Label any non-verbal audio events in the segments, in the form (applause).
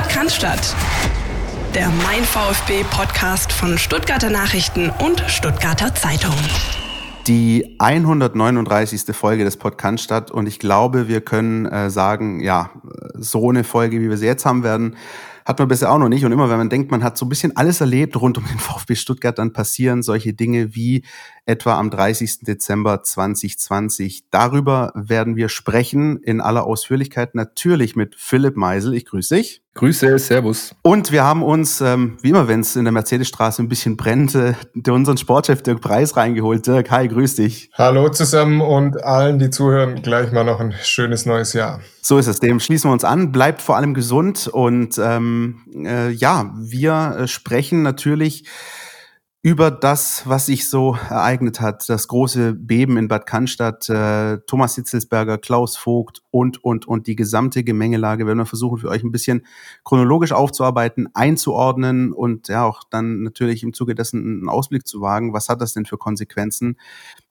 Podcast der Mein VfB Podcast von Stuttgarter Nachrichten und Stuttgarter Zeitung. Die 139. Folge des Podcast und ich glaube, wir können äh, sagen, ja, so eine Folge, wie wir sie jetzt haben werden, hat man bisher auch noch nicht. Und immer wenn man denkt, man hat so ein bisschen alles erlebt rund um den (laughs) VfB Stuttgart, dann passieren solche Dinge wie etwa am 30. Dezember 2020. Darüber werden wir sprechen in aller Ausführlichkeit. Natürlich mit Philipp Meisel. Ich grüße dich. Grüße, Servus. Und wir haben uns, ähm, wie immer, wenn es in der Mercedesstraße ein bisschen brennt, äh, unseren Sportchef Dirk Preis reingeholt. Dirk, hi, grüß dich. Hallo zusammen und allen, die zuhören, gleich mal noch ein schönes neues Jahr. So ist es. Dem schließen wir uns an. Bleibt vor allem gesund und ähm, äh, ja, wir äh, sprechen natürlich über das, was sich so ereignet hat. Das große Beben in Bad Cannstatt, äh, Thomas Hitzelsberger, Klaus Vogt und, und, und die gesamte Gemengelage werden wir versuchen, für euch ein bisschen chronologisch aufzuarbeiten, einzuordnen und ja auch dann natürlich im Zuge dessen einen Ausblick zu wagen. Was hat das denn für Konsequenzen?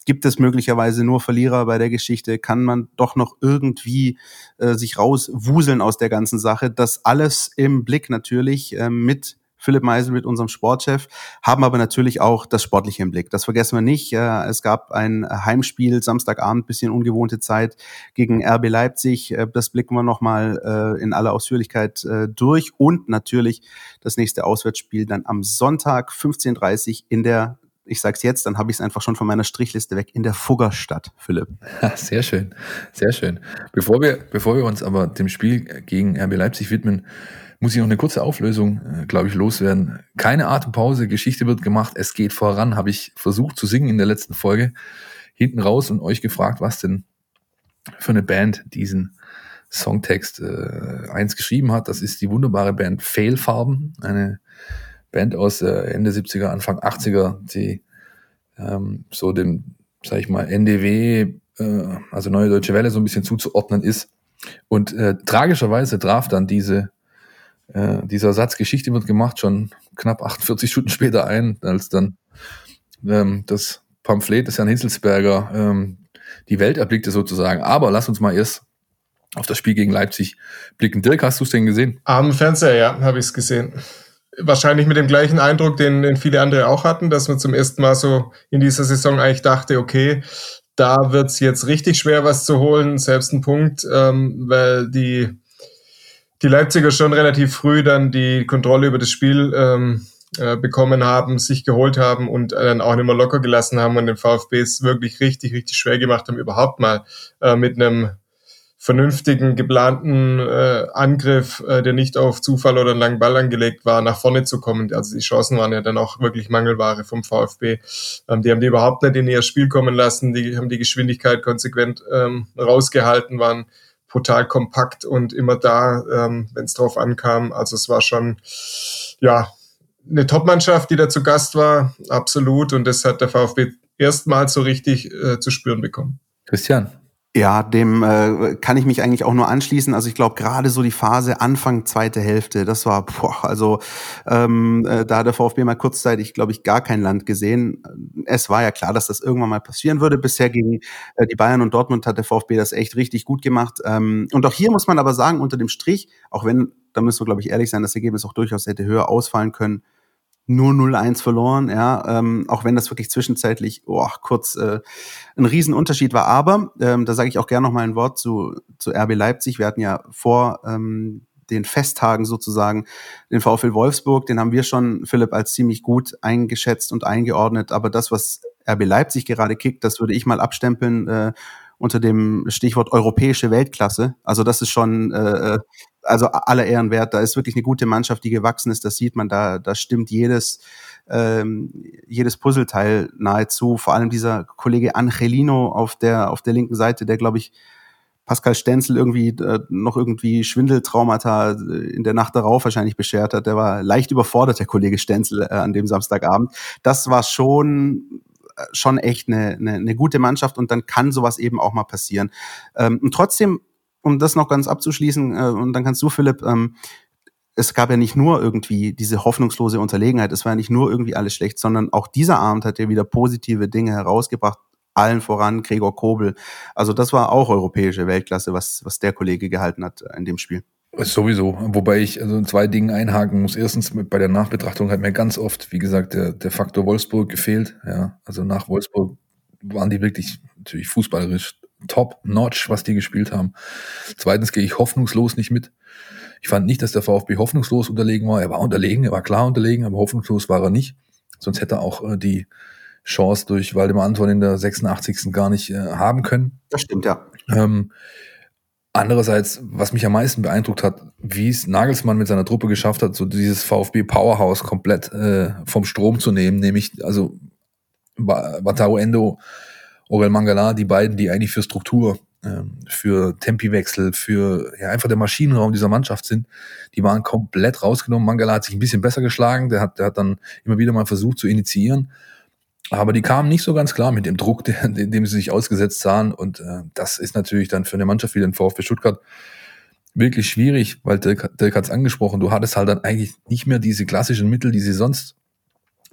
Gibt es möglicherweise nur Verlierer bei der Geschichte? Kann man doch noch irgendwie äh, sich rauswuseln aus der ganzen Sache? Das alles im Blick natürlich äh, mit Philipp Meisel mit unserem Sportchef, haben aber natürlich auch das Sportliche im Blick. Das vergessen wir nicht. Es gab ein Heimspiel Samstagabend, bisschen ungewohnte Zeit gegen RB Leipzig. Äh, das blicken wir nochmal äh, in aller Ausführlichkeit äh, durch. Und natürlich das nächste Auswärtsspiel dann am Sonntag 15.30 in der ich sag's jetzt, dann habe ich es einfach schon von meiner Strichliste weg in der Fuggerstadt, Philipp. (laughs) Sehr schön, sehr schön. Bevor wir, bevor wir uns aber dem Spiel gegen RB Leipzig widmen, muss ich noch eine kurze Auflösung, äh, glaube ich, loswerden. Keine Atempause, Geschichte wird gemacht, es geht voran, habe ich versucht zu singen in der letzten Folge. Hinten raus und euch gefragt, was denn für eine Band diesen Songtext äh, eins geschrieben hat. Das ist die wunderbare Band Failfarben, eine Band aus äh, Ende 70er, Anfang 80er, die ähm, so dem, sag ich mal, NDW, äh, also Neue Deutsche Welle, so ein bisschen zuzuordnen ist. Und äh, tragischerweise traf dann diese äh, dieser Satz Geschichte wird gemacht schon knapp 48 Stunden später ein, als dann ähm, das Pamphlet des Herrn Hinselsberger ähm, die Welt erblickte sozusagen. Aber lass uns mal erst auf das Spiel gegen Leipzig blicken. Dirk, hast du es denn gesehen? Am Fernseher, ja, habe ich es gesehen. Wahrscheinlich mit dem gleichen Eindruck, den, den viele andere auch hatten, dass man zum ersten Mal so in dieser Saison eigentlich dachte, okay, da wird es jetzt richtig schwer, was zu holen, selbst ein Punkt, ähm, weil die die Leipziger schon relativ früh dann die Kontrolle über das Spiel ähm, äh, bekommen haben, sich geholt haben und dann auch nicht mehr locker gelassen haben und den VfB es wirklich richtig, richtig schwer gemacht haben, überhaupt mal äh, mit einem vernünftigen, geplanten äh, Angriff, äh, der nicht auf Zufall oder einen langen Ball angelegt war, nach vorne zu kommen. Also die Chancen waren ja dann auch wirklich Mangelware vom VfB. Ähm, die haben die überhaupt nicht in ihr Spiel kommen lassen, die haben die Geschwindigkeit konsequent ähm, rausgehalten, waren brutal kompakt und immer da, ähm, wenn es drauf ankam. Also es war schon, ja, eine Top-Mannschaft, die da zu Gast war, absolut. Und das hat der VfB erstmals so richtig äh, zu spüren bekommen. Christian, ja, dem äh, kann ich mich eigentlich auch nur anschließen. Also ich glaube, gerade so die Phase Anfang zweite Hälfte, das war, boah, also ähm, äh, da hat der VfB mal kurzzeitig, glaube ich, gar kein Land gesehen. Es war ja klar, dass das irgendwann mal passieren würde. Bisher gegen äh, die Bayern und Dortmund hat der VfB das echt richtig gut gemacht. Ähm, und auch hier muss man aber sagen, unter dem Strich, auch wenn, da müssen wir, glaube ich, ehrlich sein, das Ergebnis auch durchaus hätte höher ausfallen können, nur 0-1 verloren, ja, ähm, auch wenn das wirklich zwischenzeitlich oh, kurz äh, ein Riesenunterschied war. Aber ähm, da sage ich auch gerne noch mal ein Wort zu, zu RB Leipzig. Wir hatten ja vor ähm, den Festtagen sozusagen den VfL Wolfsburg, den haben wir schon, Philipp, als ziemlich gut eingeschätzt und eingeordnet. Aber das, was RB Leipzig gerade kickt, das würde ich mal abstempeln äh, unter dem Stichwort europäische Weltklasse. Also das ist schon äh, äh also aller Ehren wert. Da ist wirklich eine gute Mannschaft, die gewachsen ist. Das sieht man da. Da stimmt jedes ähm, jedes Puzzleteil nahezu. Vor allem dieser Kollege Angelino auf der auf der linken Seite, der glaube ich Pascal Stenzel irgendwie äh, noch irgendwie Schwindeltraumata äh, in der Nacht darauf wahrscheinlich beschert hat. Der war leicht überfordert, der Kollege Stenzel, äh, an dem Samstagabend. Das war schon schon echt eine, eine, eine gute Mannschaft und dann kann sowas eben auch mal passieren. Ähm, und trotzdem um das noch ganz abzuschließen, äh, und dann kannst du, Philipp, ähm, es gab ja nicht nur irgendwie diese hoffnungslose Unterlegenheit, es war ja nicht nur irgendwie alles schlecht, sondern auch dieser Abend hat ja wieder positive Dinge herausgebracht, allen voran Gregor Kobel. Also das war auch europäische Weltklasse, was, was der Kollege gehalten hat in dem Spiel. Sowieso, wobei ich also zwei Dinge einhaken muss. Erstens, bei der Nachbetrachtung hat mir ganz oft, wie gesagt, der, der Faktor Wolfsburg gefehlt. Ja, also nach Wolfsburg waren die wirklich natürlich fußballerisch top-notch, was die gespielt haben. Zweitens gehe ich hoffnungslos nicht mit. Ich fand nicht, dass der VfB hoffnungslos unterlegen war. Er war unterlegen, er war klar unterlegen, aber hoffnungslos war er nicht. Sonst hätte er auch äh, die Chance durch Waldemar Anton in der 86. gar nicht äh, haben können. Das stimmt, ja. Ähm, Andererseits, was mich am meisten beeindruckt hat, wie es Nagelsmann mit seiner Truppe geschafft hat, so dieses VfB Powerhouse komplett äh, vom Strom zu nehmen, nämlich also Wataru Endo, Orel Mangala, die beiden, die eigentlich für Struktur, ähm, für Tempiwechsel, für ja, einfach der Maschinenraum dieser Mannschaft sind, die waren komplett rausgenommen. Mangala hat sich ein bisschen besser geschlagen, der hat, der hat dann immer wieder mal versucht zu initiieren. Aber die kamen nicht so ganz klar mit dem Druck, (laughs) dem, dem sie sich ausgesetzt sahen. Und äh, das ist natürlich dann für eine Mannschaft wie den VfB Stuttgart wirklich schwierig, weil Dirk, Dirk hat es angesprochen, du hattest halt dann eigentlich nicht mehr diese klassischen Mittel, die sie sonst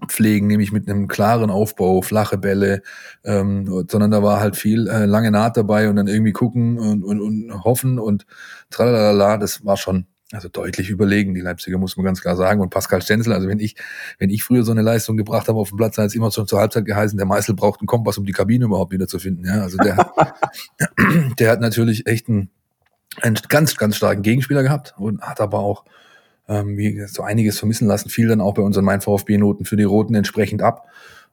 pflegen, nämlich mit einem klaren Aufbau, flache Bälle, ähm, sondern da war halt viel äh, lange Naht dabei und dann irgendwie gucken und, und, und hoffen und tralala, das war schon also deutlich überlegen, die Leipziger muss man ganz klar sagen. Und Pascal Stenzel, also wenn ich, wenn ich früher so eine Leistung gebracht habe auf dem Platz, hat es immer schon zur Halbzeit geheißen, der Meißel braucht einen Kompass, um die Kabine überhaupt wieder zu finden. Ja, also der, (laughs) der hat natürlich echt einen, einen ganz, ganz starken Gegenspieler gehabt und hat aber auch ähm, wie so einiges vermissen lassen, fiel dann auch bei unseren Mein VfB-Noten für die Roten entsprechend ab.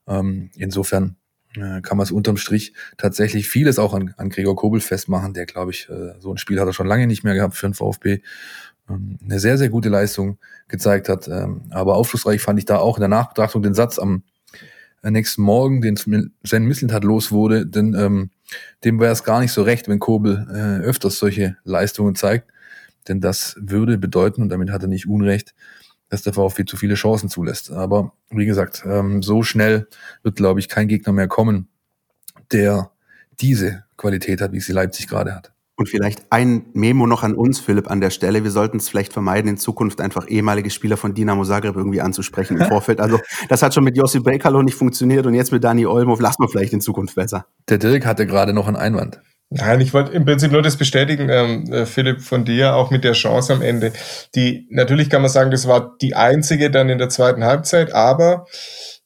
Ähm, insofern äh, kann man es unterm Strich tatsächlich vieles auch an, an Gregor Kobel festmachen, der, glaube ich, äh, so ein Spiel hat er schon lange nicht mehr gehabt für den VfB eine sehr, sehr gute Leistung gezeigt hat. Ähm, aber aufschlussreich fand ich da auch in der Nachbetrachtung den Satz am äh, nächsten Morgen, den Sven Mislintat los wurde, denn ähm, dem wäre es gar nicht so recht, wenn Kobel äh, öfters solche Leistungen zeigt. Denn das würde bedeuten, und damit hat er nicht Unrecht, dass der VfB zu viele Chancen zulässt. Aber wie gesagt, ähm, so schnell wird, glaube ich, kein Gegner mehr kommen, der diese Qualität hat, wie sie Leipzig gerade hat. Und vielleicht ein Memo noch an uns, Philipp, an der Stelle. Wir sollten es vielleicht vermeiden, in Zukunft einfach ehemalige Spieler von Dinamo Zagreb irgendwie anzusprechen im (laughs) Vorfeld. Also das hat schon mit Josip Brekalo nicht funktioniert und jetzt mit Dani Olmo lassen wir vielleicht in Zukunft besser. Der Dirk hatte gerade noch einen Einwand. Nein, ich wollte im Prinzip nur das bestätigen, ähm, äh, Philipp, von dir, auch mit der Chance am Ende. Die, natürlich kann man sagen, das war die einzige dann in der zweiten Halbzeit, aber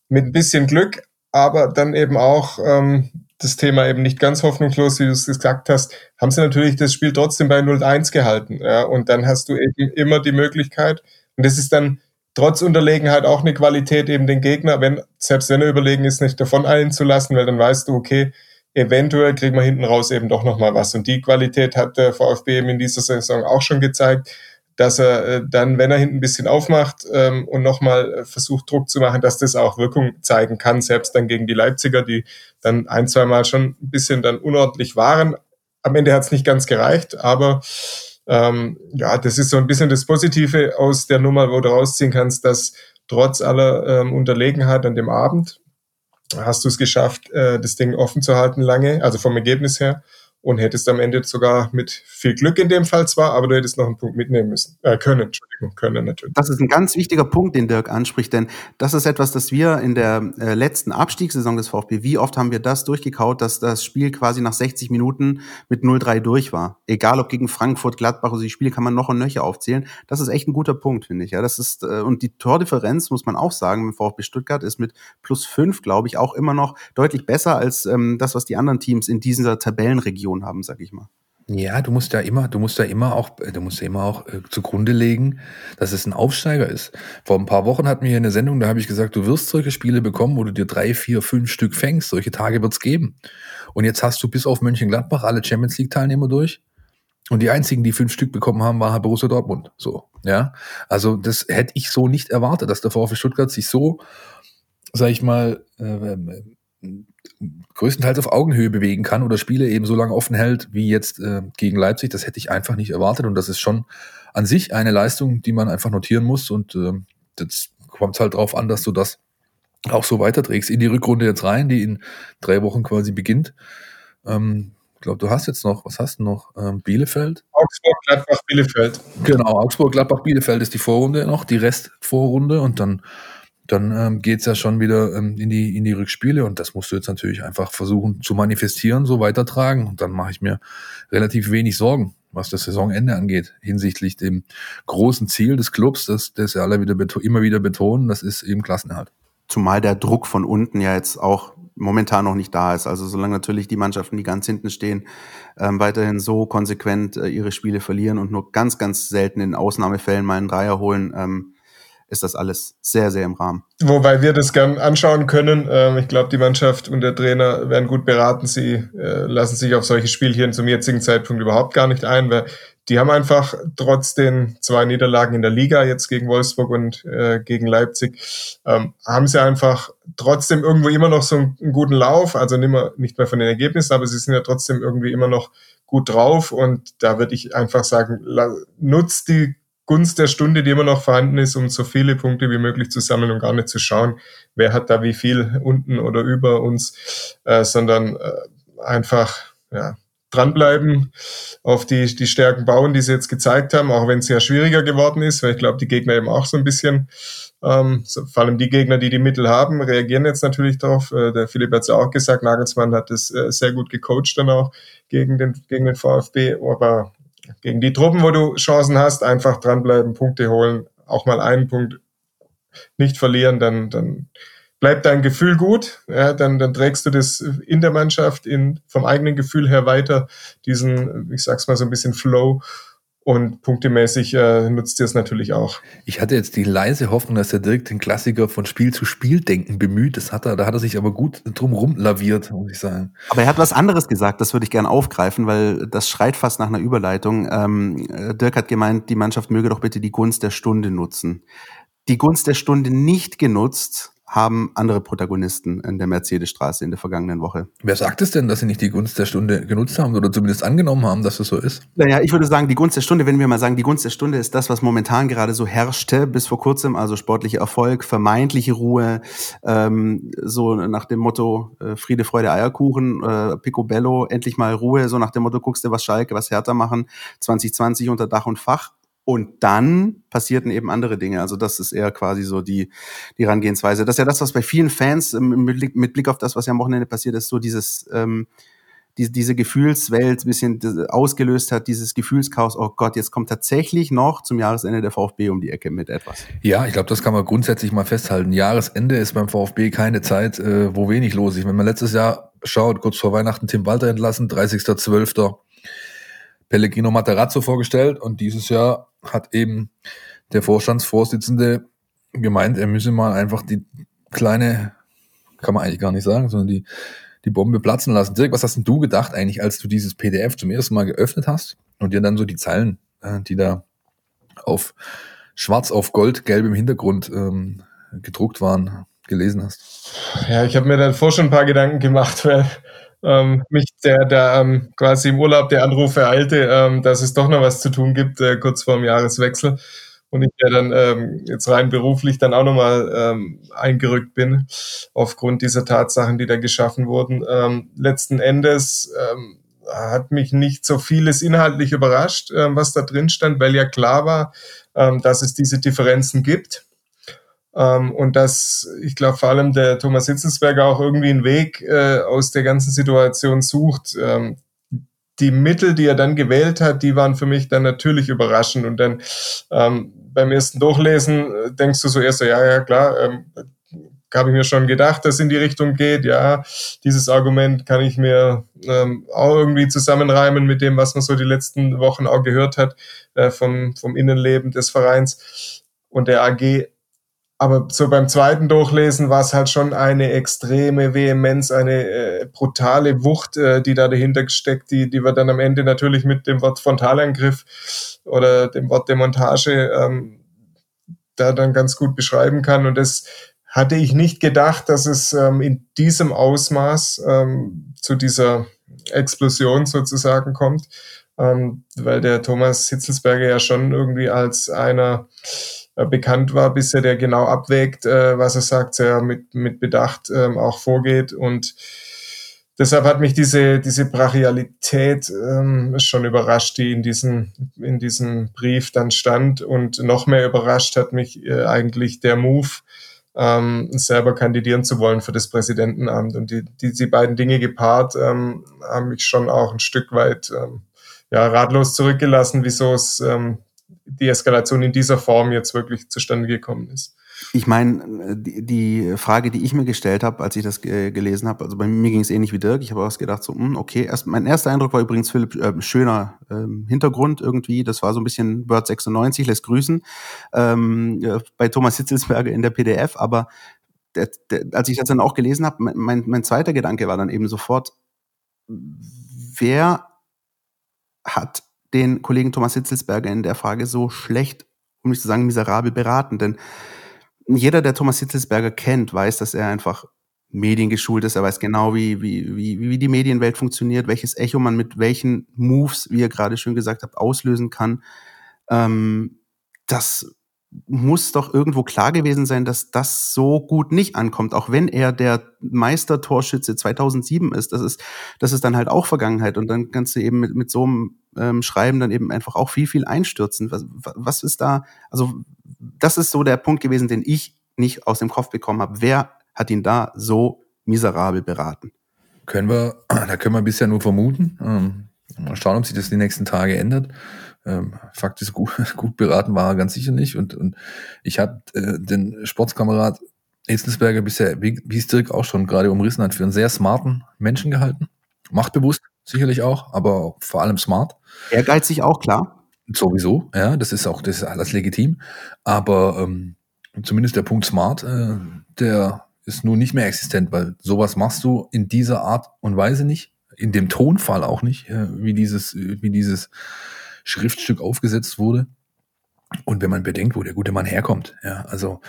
mit ein bisschen Glück, aber dann eben auch ähm, das Thema eben nicht ganz hoffnungslos, wie du es gesagt hast, haben sie natürlich das Spiel trotzdem bei 0-1 gehalten. Ja, und dann hast du eben immer die Möglichkeit, und das ist dann trotz Unterlegenheit auch eine Qualität, eben den Gegner, wenn, selbst wenn er überlegen ist, nicht davon eilen zu lassen, weil dann weißt du, okay, eventuell kriegen wir hinten raus eben doch nochmal was. Und die Qualität hat der VfB eben in dieser Saison auch schon gezeigt dass er äh, dann, wenn er hinten ein bisschen aufmacht ähm, und nochmal äh, versucht, Druck zu machen, dass das auch Wirkung zeigen kann, selbst dann gegen die Leipziger, die dann ein, zwei Mal schon ein bisschen dann unordentlich waren. Am Ende hat es nicht ganz gereicht, aber ähm, ja, das ist so ein bisschen das Positive aus der Nummer, wo du rausziehen kannst, dass trotz aller ähm, Unterlegenheit an dem Abend hast du es geschafft, äh, das Ding offen zu halten lange, also vom Ergebnis her und hättest am Ende sogar mit viel Glück in dem Fall zwar, aber du hättest noch einen Punkt mitnehmen müssen, äh, können, Entschuldigung, können natürlich. Das ist ein ganz wichtiger Punkt, den Dirk anspricht, denn das ist etwas, das wir in der äh, letzten Abstiegssaison des VfB, wie oft haben wir das durchgekaut, dass das Spiel quasi nach 60 Minuten mit 0-3 durch war. Egal ob gegen Frankfurt, Gladbach, also die Spiele kann man noch und nöcher aufzählen. Das ist echt ein guter Punkt, finde ich. Ja, das ist, äh, und die Tordifferenz, muss man auch sagen, im VfB Stuttgart ist mit plus fünf, glaube ich, auch immer noch deutlich besser als ähm, das, was die anderen Teams in dieser Tabellenregion haben, sag ich mal. Ja, du musst ja immer, du musst ja immer auch, du musst ja immer auch äh, zugrunde legen, dass es ein Aufsteiger ist. Vor ein paar Wochen hatten wir hier eine Sendung, da habe ich gesagt, du wirst solche Spiele bekommen, wo du dir drei, vier, fünf Stück fängst. Solche Tage wird's geben. Und jetzt hast du bis auf Mönchengladbach alle Champions League Teilnehmer durch. Und die einzigen, die fünf Stück bekommen haben, war Borussia Dortmund. So, ja. Also das hätte ich so nicht erwartet, dass der VfB Stuttgart sich so, sag ich mal, äh, größtenteils auf Augenhöhe bewegen kann oder Spiele eben so lange offen hält wie jetzt äh, gegen Leipzig. Das hätte ich einfach nicht erwartet und das ist schon an sich eine Leistung, die man einfach notieren muss und äh, jetzt kommt es halt drauf an, dass du das auch so weiterträgst in die Rückrunde jetzt rein, die in drei Wochen quasi beginnt. Ähm, ich glaube, du hast jetzt noch, was hast du noch? Ähm, Bielefeld? Augsburg, Gladbach, Bielefeld. Genau, Augsburg, Gladbach, Bielefeld ist die Vorrunde noch, die Restvorrunde und dann dann ähm, geht ja schon wieder ähm, in, die, in die Rückspiele und das musst du jetzt natürlich einfach versuchen zu manifestieren, so weitertragen und dann mache ich mir relativ wenig Sorgen. was das Saisonende angeht, hinsichtlich dem großen Ziel des Clubs, das, das ja alle wieder immer wieder betonen, das ist eben Klassenerhalt. Zumal der Druck von unten ja jetzt auch momentan noch nicht da ist. Also solange natürlich die Mannschaften, die ganz hinten stehen, ähm, weiterhin so konsequent äh, ihre Spiele verlieren und nur ganz, ganz selten in Ausnahmefällen mal einen Dreier holen, ähm, ist das alles sehr, sehr im Rahmen. Wobei wir das gern anschauen können. Ähm, ich glaube, die Mannschaft und der Trainer werden gut beraten. Sie äh, lassen sich auf solche Spielchen zum jetzigen Zeitpunkt überhaupt gar nicht ein, weil die haben einfach trotz den zwei Niederlagen in der Liga, jetzt gegen Wolfsburg und äh, gegen Leipzig, ähm, haben sie einfach trotzdem irgendwo immer noch so einen, guten Lauf. Also nicht mehr von den Ergebnissen, aber sie sind ja trotzdem irgendwie immer noch gut drauf. Und da würde ich einfach sagen, nutzt die Gunst der Stunde, die immer noch vorhanden ist, um so viele Punkte wie möglich zu sammeln und gar nicht zu schauen, wer hat da wie viel unten oder über uns, äh, sondern äh, einfach ja, dranbleiben, auf die, die Stärken bauen, die sie jetzt gezeigt haben, auch wenn es ja schwieriger geworden ist, weil ich glaube, die Gegner eben auch so ein bisschen, ähm, so, vor allem die Gegner, die die Mittel haben, reagieren jetzt natürlich darauf. Äh, der Philipp hat es ja auch gesagt, Nagelsmann hat es äh, sehr gut gecoacht dann auch gegen den, gegen den VfB, aber gegen die Truppen, wo du Chancen hast, einfach dranbleiben, Punkte holen, auch mal einen Punkt nicht verlieren, dann, dann bleibt dein Gefühl gut, ja, dann, dann trägst du das in der Mannschaft in, vom eigenen Gefühl her weiter, diesen, ich sag's mal so ein bisschen Flow und punktemäßig äh, nutzt ihr es natürlich auch. Ich hatte jetzt die leise Hoffnung, dass er direkt den Klassiker von Spiel zu Spiel denken bemüht. Das hat er, da hat er sich aber gut drum laviert, muss ich sagen. Aber er hat was anderes gesagt, das würde ich gerne aufgreifen, weil das schreit fast nach einer Überleitung. Ähm, Dirk hat gemeint, die Mannschaft möge doch bitte die Gunst der Stunde nutzen. Die Gunst der Stunde nicht genutzt, haben andere Protagonisten in der Mercedesstraße in der vergangenen Woche. Wer sagt es denn, dass sie nicht die Gunst der Stunde genutzt haben oder zumindest angenommen haben, dass es so ist? Naja, ich würde sagen, die Gunst der Stunde, wenn wir mal sagen, die Gunst der Stunde ist das, was momentan gerade so herrschte, bis vor kurzem, also sportlicher Erfolg, vermeintliche Ruhe, ähm, so nach dem Motto äh, Friede, Freude, Eierkuchen, äh, Picobello, endlich mal Ruhe, so nach dem Motto, guckst du, was Schalke, was Hertha machen, 2020 unter Dach und Fach. Und dann passierten eben andere Dinge. Also das ist eher quasi so die, die Herangehensweise. Das ist ja das, was bei vielen Fans mit Blick, mit Blick auf das, was ja am Wochenende passiert ist, so dieses, ähm, die, diese Gefühlswelt ein bisschen ausgelöst hat, dieses Gefühlschaos, oh Gott, jetzt kommt tatsächlich noch zum Jahresende der VfB um die Ecke mit etwas. Ja, ich glaube, das kann man grundsätzlich mal festhalten. Jahresende ist beim VfB keine Zeit, äh, wo wenig los ist. Wenn man letztes Jahr schaut, kurz vor Weihnachten Tim Walter entlassen, 30.12. Pellegrino Materazzo vorgestellt und dieses Jahr hat eben der Vorstandsvorsitzende gemeint, er müsse mal einfach die kleine, kann man eigentlich gar nicht sagen, sondern die, die Bombe platzen lassen. Dirk, was hast denn du gedacht eigentlich, als du dieses PDF zum ersten Mal geöffnet hast und dir dann so die Zeilen, äh, die da auf schwarz auf gold, gelbem Hintergrund ähm, gedruckt waren, gelesen hast? Ja, ich habe mir davor schon ein paar Gedanken gemacht, weil ähm, mich der, der ähm, quasi im Urlaub der Anruf ereilte, ähm, dass es doch noch was zu tun gibt, äh, kurz vor dem Jahreswechsel. Und ich ja dann ähm, jetzt rein beruflich dann auch nochmal ähm, eingerückt bin, aufgrund dieser Tatsachen, die da geschaffen wurden. Ähm, letzten Endes ähm, hat mich nicht so vieles inhaltlich überrascht, ähm, was da drin stand, weil ja klar war, ähm, dass es diese Differenzen gibt. Ähm, und dass ich glaube vor allem der Thomas Hitzelsberger auch irgendwie einen Weg äh, aus der ganzen Situation sucht. Ähm, die Mittel, die er dann gewählt hat, die waren für mich dann natürlich überraschend. Und dann ähm, beim ersten Durchlesen äh, denkst du so erst so, ja, ja, klar, ähm, habe ich mir schon gedacht, dass in die Richtung geht. Ja, dieses Argument kann ich mir ähm, auch irgendwie zusammenreimen mit dem, was man so die letzten Wochen auch gehört hat äh, vom, vom Innenleben des Vereins und der AG. Aber so beim zweiten Durchlesen war es halt schon eine extreme Vehemenz, eine äh, brutale Wucht, äh, die da dahinter steckt, die, die wir dann am Ende natürlich mit dem Wort Frontalangriff oder dem Wort Demontage ähm, da dann ganz gut beschreiben kann. Und das hatte ich nicht gedacht, dass es ähm, in diesem Ausmaß ähm, zu dieser Explosion sozusagen kommt, ähm, weil der Thomas Hitzelsberger ja schon irgendwie als einer bekannt war, bis er der genau abwägt, äh, was er sagt, sehr mit, mit Bedacht ähm, auch vorgeht. Und deshalb hat mich diese, diese Brachialität ähm, schon überrascht, die in diesem, in diesem Brief dann stand. Und noch mehr überrascht hat mich äh, eigentlich der Move, ähm, selber kandidieren zu wollen für das Präsidentenamt. Und die, die, die beiden Dinge gepaart ähm, haben mich schon auch ein Stück weit ähm, ja, ratlos zurückgelassen, wieso es ähm, die Eskalation in dieser Form jetzt wirklich zustande gekommen ist. Ich meine, die, Frage, die ich mir gestellt habe, als ich das gelesen habe, also bei mir ging es ähnlich wie Dirk. Ich habe auch gedacht, so, hm, okay, erst, mein erster Eindruck war übrigens Philipp äh, schöner ähm, Hintergrund irgendwie. Das war so ein bisschen Bird 96, lässt grüßen. Ähm, äh, bei Thomas Hitzelsberger in der PDF, aber der, der, als ich das dann auch gelesen habe, mein, mein zweiter Gedanke war dann eben sofort, wer hat den Kollegen Thomas Hitzelsberger in der Frage so schlecht, um nicht zu sagen miserabel beraten? Denn jeder, der Thomas Hitzelsberger kennt, weiß, dass er einfach mediengeschult ist. Er weiß genau, wie, wie, wie, wie die Medienwelt funktioniert, welches Echo man mit welchen Moves, wie ihr gerade schon gesagt habt, auslösen kann. Ähm, das muss doch irgendwo klar gewesen sein, dass das so gut nicht ankommt, auch wenn er der Meistertorschütze 2007 ist. Das ist, das ist dann halt auch Vergangenheit und dann kannst du eben mit, mit so einem ähm, Schreiben dann eben einfach auch viel, viel einstürzen. Was, was ist da, also das ist so der Punkt gewesen, den ich nicht aus dem Kopf bekommen habe. Wer hat ihn da so miserabel beraten? Können wir, (clears throat) da können wir bisher nur vermuten. Ähm, mal schauen, ob sich das die nächsten Tage ändert. Ähm, Fakt ist, gut, (laughs) gut beraten war er ganz sicher nicht. Und, und ich habe äh, den Sportskamerad Hitzelsberger bisher, wie, wie es Dirk auch schon gerade umrissen hat, für einen sehr smarten Menschen gehalten. Machtbewusst sicherlich auch, aber vor allem smart. Ehrgeizig auch, klar. Sowieso, ja, das ist auch, das ist alles legitim. Aber ähm, zumindest der Punkt smart, äh, der ist nun nicht mehr existent, weil sowas machst du in dieser Art und Weise nicht, in dem Tonfall auch nicht, äh, wie dieses, wie dieses Schriftstück aufgesetzt wurde. Und wenn man bedenkt, wo der gute Mann herkommt, ja, also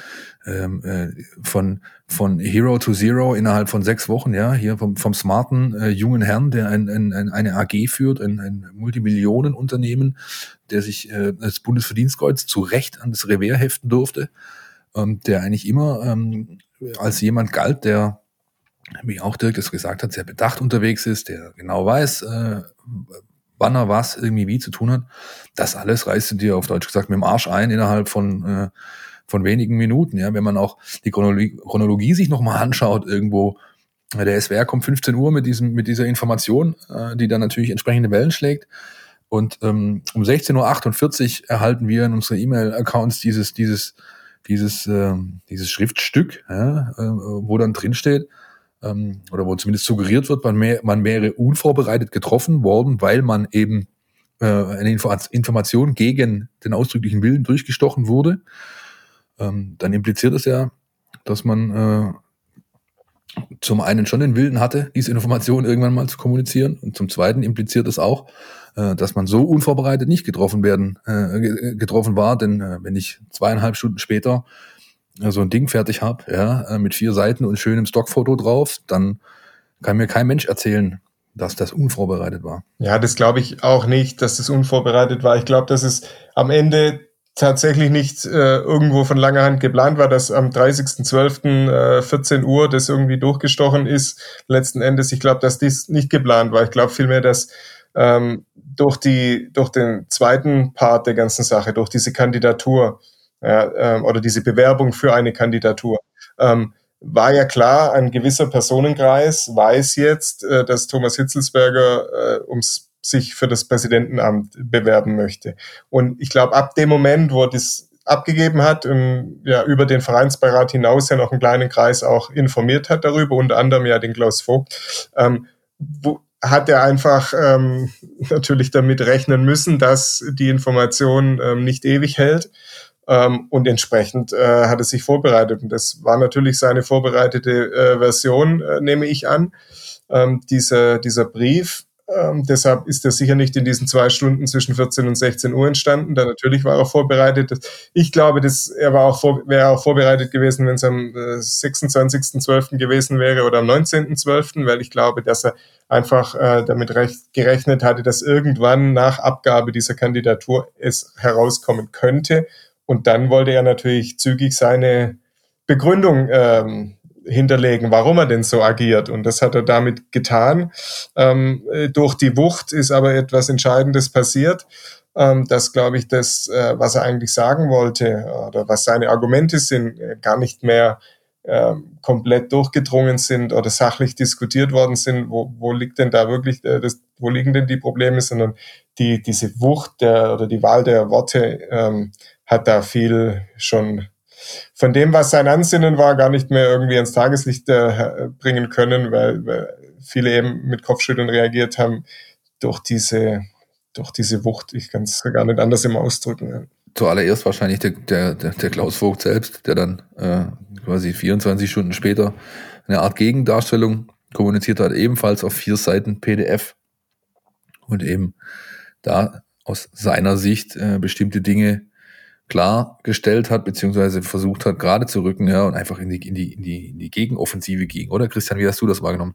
ähm, äh, von von Hero to Zero innerhalb von sechs Wochen, ja, hier vom, vom smarten äh, jungen Herrn, der ein, ein, ein, eine AG führt, ein, ein Multimillionenunternehmen, der sich äh, das Bundesverdienstkreuz zu Recht an das Revers heften durfte, ähm, der eigentlich immer ähm, als jemand galt, der, wie auch Dirk es gesagt hat, sehr bedacht unterwegs ist, der genau weiß, äh, wann er was irgendwie wie zu tun hat. Das alles reißt du dir auf Deutsch gesagt mit dem Arsch ein innerhalb von, äh, von wenigen Minuten. Ja, wenn man auch die Chronologie, Chronologie sich nochmal anschaut, irgendwo, der SWR kommt 15 Uhr mit diesem, mit dieser Information, äh, die dann natürlich entsprechende Wellen schlägt. Und ähm, um 16.48 Uhr erhalten wir in unsere E-Mail-Accounts dieses, dieses, dieses, äh, dieses Schriftstück, ja, äh, wo dann drin steht, ähm, oder wo zumindest suggeriert wird, man, mehr, man wäre unvorbereitet getroffen worden, weil man eben äh, eine Info Information gegen den ausdrücklichen Willen durchgestochen wurde. Ähm, dann impliziert es ja, dass man äh, zum einen schon den Willen hatte, diese Information irgendwann mal zu kommunizieren und zum zweiten impliziert es auch, äh, dass man so unvorbereitet nicht getroffen werden, äh, getroffen war, denn äh, wenn ich zweieinhalb Stunden später so ein Ding fertig habe, ja, äh, mit vier Seiten und schönem Stockfoto drauf, dann kann mir kein Mensch erzählen, dass das unvorbereitet war. Ja, das glaube ich auch nicht, dass das unvorbereitet war. Ich glaube, dass es am Ende tatsächlich nicht äh, irgendwo von langer Hand geplant war, dass am 30.12. Äh, 14 Uhr das irgendwie durchgestochen ist. Letzten Endes, ich glaube, dass dies nicht geplant war. Ich glaube vielmehr, dass ähm, durch, die, durch den zweiten Part der ganzen Sache, durch diese Kandidatur, ja, ähm, oder diese Bewerbung für eine Kandidatur. Ähm, war ja klar, ein gewisser Personenkreis weiß jetzt, äh, dass Thomas Hitzelsberger äh, ums sich für das Präsidentenamt bewerben möchte. Und ich glaube, ab dem Moment, wo er das abgegeben hat und ja über den Vereinsbeirat hinaus ja noch einen kleinen Kreis auch informiert hat darüber, unter anderem ja den Klaus Vogt, ähm, wo, hat er einfach ähm, (laughs) natürlich damit rechnen müssen, dass die Information ähm, nicht ewig hält und entsprechend äh, hat er sich vorbereitet. Und das war natürlich seine vorbereitete äh, Version, äh, nehme ich an. Ähm, dieser, dieser Brief, ähm, deshalb ist er sicher nicht in diesen zwei Stunden zwischen 14 und 16 Uhr entstanden. Da natürlich war er vorbereitet. Ich glaube, dass er wäre auch vorbereitet gewesen, wenn es am äh, 26.12. gewesen wäre oder am 19.12., weil ich glaube, dass er einfach äh, damit recht, gerechnet hatte, dass irgendwann nach Abgabe dieser Kandidatur es herauskommen könnte. Und dann wollte er natürlich zügig seine Begründung ähm, hinterlegen, warum er denn so agiert. Und das hat er damit getan. Ähm, durch die Wucht ist aber etwas Entscheidendes passiert. Ähm, dass, glaube ich, das, äh, was er eigentlich sagen wollte oder was seine Argumente sind, äh, gar nicht mehr äh, komplett durchgedrungen sind oder sachlich diskutiert worden sind, wo, wo liegt denn da wirklich, äh, das, wo liegen denn die Probleme, sondern die, diese Wucht der, oder die Wahl der Worte ähm, hat da viel schon von dem, was sein Ansinnen war, gar nicht mehr irgendwie ans Tageslicht äh, bringen können, weil, weil viele eben mit Kopfschütteln reagiert haben durch diese, durch diese Wucht. Ich kann es gar nicht anders immer ausdrücken. Zuallererst wahrscheinlich der, der, der Klaus Vogt selbst, der dann äh, quasi 24 Stunden später eine Art Gegendarstellung kommuniziert hat, ebenfalls auf vier Seiten PDF und eben da aus seiner Sicht äh, bestimmte Dinge klargestellt hat, beziehungsweise versucht hat, gerade zu rücken, ja, und einfach in die, in die, in die, in die Gegenoffensive ging, oder? Christian, wie hast du das wahrgenommen?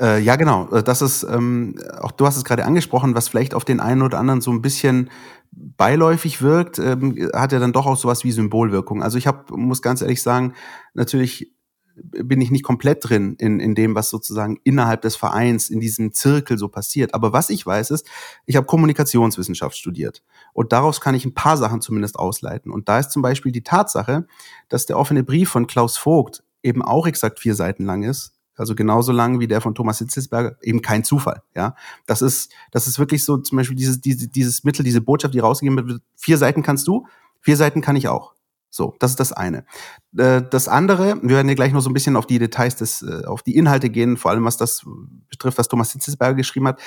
Äh, ja, genau. Äh, das ist, ähm, auch du hast es gerade angesprochen, was vielleicht auf den einen oder anderen so ein bisschen beiläufig wirkt, ähm, hat ja dann doch auch sowas wie Symbolwirkung. Also ich hab, muss ganz ehrlich sagen, natürlich bin ich nicht komplett drin in, in dem, was sozusagen innerhalb des Vereins, in diesem Zirkel so passiert. Aber was ich weiß ist, ich habe Kommunikationswissenschaft studiert. Und daraus kann ich ein paar Sachen zumindest ausleiten. Und da ist zum Beispiel die Tatsache, dass der offene Brief von Klaus Vogt eben auch exakt vier Seiten lang ist. Also genauso lang wie der von Thomas Hitzelsberger, eben kein Zufall, ja. Das ist, das ist wirklich so zum Beispiel dieses, dieses, dieses Mittel, diese Botschaft, die rausgegeben wird. Vier Seiten kannst du, vier Seiten kann ich auch. So, das ist das eine. Äh, das andere, wir werden ja gleich noch so ein bisschen auf die Details des, äh, auf die Inhalte gehen, vor allem was das betrifft, was Thomas Hitzelsberger geschrieben hat,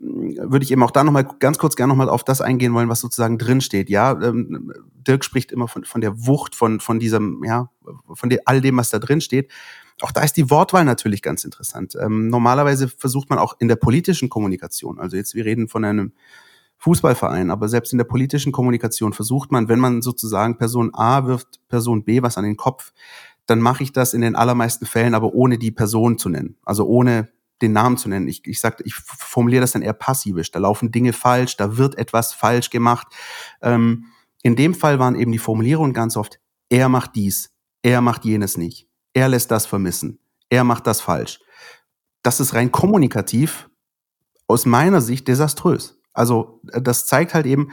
würde ich eben auch da nochmal ganz kurz gerne nochmal auf das eingehen wollen, was sozusagen drinsteht. Ja, ähm, Dirk spricht immer von, von der Wucht, von, von diesem, ja, von dem, all dem, was da drin steht. Auch da ist die Wortwahl natürlich ganz interessant. Ähm, normalerweise versucht man auch in der politischen Kommunikation, also jetzt wir reden von einem Fußballverein, aber selbst in der politischen Kommunikation versucht man, wenn man sozusagen Person A wirft Person B was an den Kopf, dann mache ich das in den allermeisten Fällen aber ohne die Person zu nennen, also ohne den Namen zu nennen. Ich, ich sag, ich formuliere das dann eher passivisch. Da laufen Dinge falsch, da wird etwas falsch gemacht. Ähm, in dem Fall waren eben die Formulierungen ganz oft, er macht dies, er macht jenes nicht, er lässt das vermissen, er macht das falsch. Das ist rein kommunikativ aus meiner Sicht desaströs. Also äh, das zeigt halt eben,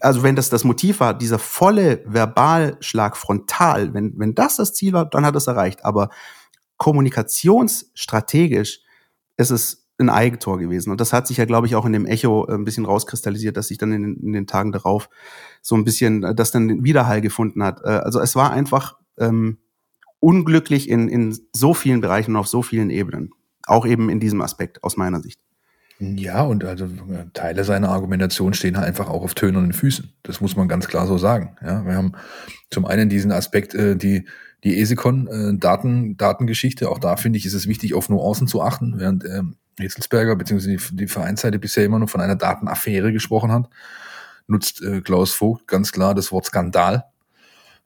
also wenn das das Motiv war, dieser volle Verbalschlag frontal, wenn, wenn das das Ziel war, dann hat es erreicht. Aber kommunikationsstrategisch ist es ein Eigentor gewesen. Und das hat sich ja, glaube ich, auch in dem Echo äh, ein bisschen rauskristallisiert, dass sich dann in den, in den Tagen darauf so ein bisschen, äh, das dann den Widerhall gefunden hat. Also es war einfach ähm, unglücklich in, in so vielen Bereichen und auf so vielen Ebenen. Auch eben in diesem Aspekt aus meiner Sicht. Ja, und also Teile seiner Argumentation stehen halt einfach auch auf tönernen Füßen. Das muss man ganz klar so sagen. Ja, wir haben zum einen diesen Aspekt, äh, die, die ESECON, äh, Daten, Datengeschichte. Auch da finde ich, ist es wichtig, auf Nuancen zu achten, während ähm, Hitzelsberger bzw. Die, die Vereinsseite bisher immer nur von einer Datenaffäre gesprochen hat, nutzt äh, Klaus Vogt ganz klar das Wort Skandal.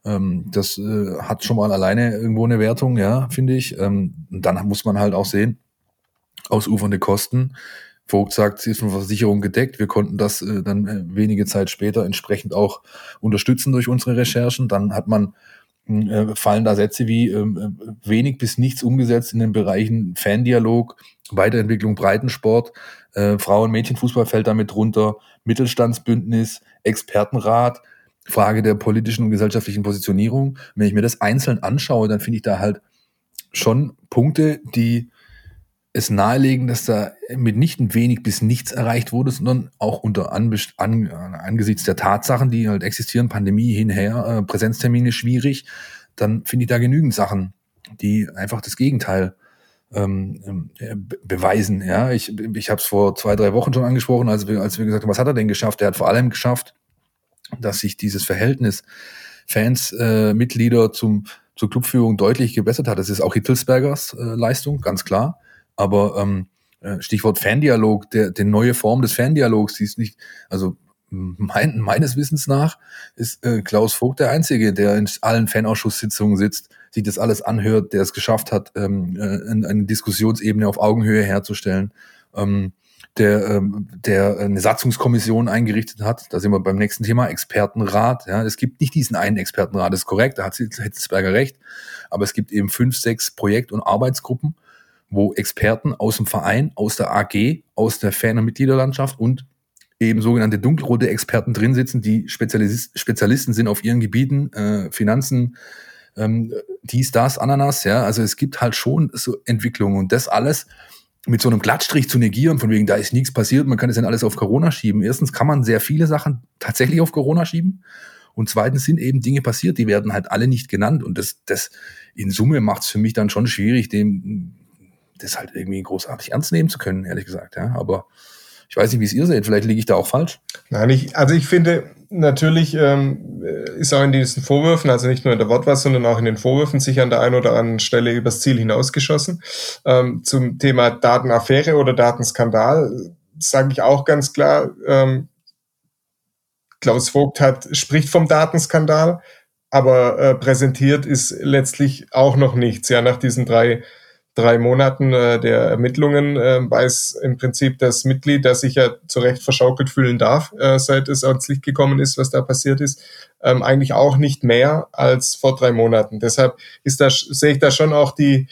Ähm, das äh, hat schon mal alleine irgendwo eine Wertung, ja, finde ich. Ähm, dann muss man halt auch sehen, ausufernde Kosten Vogt sagt, sie ist von Versicherung gedeckt. Wir konnten das äh, dann äh, wenige Zeit später entsprechend auch unterstützen durch unsere Recherchen. Dann hat man hm, äh, fallen da Sätze wie ähm, äh, wenig bis nichts umgesetzt in den Bereichen Fandialog, Weiterentwicklung Breitensport, äh, Frauen- Mädchenfußball fällt damit runter, Mittelstandsbündnis, Expertenrat, Frage der politischen und gesellschaftlichen Positionierung. Wenn ich mir das einzeln anschaue, dann finde ich da halt schon Punkte, die es nahelegen, dass da mitnichten wenig bis nichts erreicht wurde, sondern auch unter an, an, angesichts der Tatsachen, die halt existieren, Pandemie hinher, äh, Präsenztermine schwierig, dann finde ich da genügend Sachen, die einfach das Gegenteil ähm, äh, beweisen. Ja, ich, ich habe es vor zwei, drei Wochen schon angesprochen, als wir, als wir gesagt haben, was hat er denn geschafft? Er hat vor allem geschafft, dass sich dieses Verhältnis Fans, äh, Mitglieder zum, zur Clubführung deutlich gebessert hat. Das ist auch Hittelsbergers äh, Leistung, ganz klar. Aber ähm, äh, Stichwort Fandialog, der, der neue Form des Fandialogs, die ist nicht, also mein, meines Wissens nach ist äh, Klaus Vogt der Einzige, der in allen Fanausschusssitzungen sitzt, sich das alles anhört, der es geschafft hat, ähm, äh, eine Diskussionsebene auf Augenhöhe herzustellen, ähm, der, ähm, der eine Satzungskommission eingerichtet hat. Da sind wir beim nächsten Thema, Expertenrat. Ja, es gibt nicht diesen einen Expertenrat, das ist korrekt, da hat Hitzelsberger recht, aber es gibt eben fünf, sechs Projekt- und Arbeitsgruppen, wo Experten aus dem Verein, aus der AG, aus der Fan- und Mitgliederlandschaft und eben sogenannte dunkelrote Experten drin sitzen, die Spezialis Spezialisten sind auf ihren Gebieten, äh, Finanzen, ähm, dies, das, Ananas, ja. Also es gibt halt schon so Entwicklungen und das alles mit so einem Glattstrich zu negieren, von wegen, da ist nichts passiert, man kann das dann alles auf Corona schieben. Erstens kann man sehr viele Sachen tatsächlich auf Corona schieben. Und zweitens sind eben Dinge passiert, die werden halt alle nicht genannt. Und das, das in Summe macht es für mich dann schon schwierig, dem das halt irgendwie großartig ernst nehmen zu können, ehrlich gesagt. Ja. Aber ich weiß nicht, wie es ihr seht. Vielleicht liege ich da auch falsch. Nein, ich, also ich finde, natürlich ähm, ist auch in diesen Vorwürfen, also nicht nur in der Wortwahl, sondern auch in den Vorwürfen, sich an der einen oder anderen Stelle übers Ziel hinausgeschossen. Ähm, zum Thema Datenaffäre oder Datenskandal sage ich auch ganz klar, ähm, Klaus Vogt hat, spricht vom Datenskandal, aber äh, präsentiert ist letztlich auch noch nichts. Ja, nach diesen drei drei Monaten äh, der Ermittlungen äh, weiß im Prinzip das Mitglied, das sich ja zu Recht verschaukelt fühlen darf, äh, seit es ans Licht gekommen ist, was da passiert ist, ähm, eigentlich auch nicht mehr als vor drei Monaten. Deshalb ist da, sehe ich da schon auch die,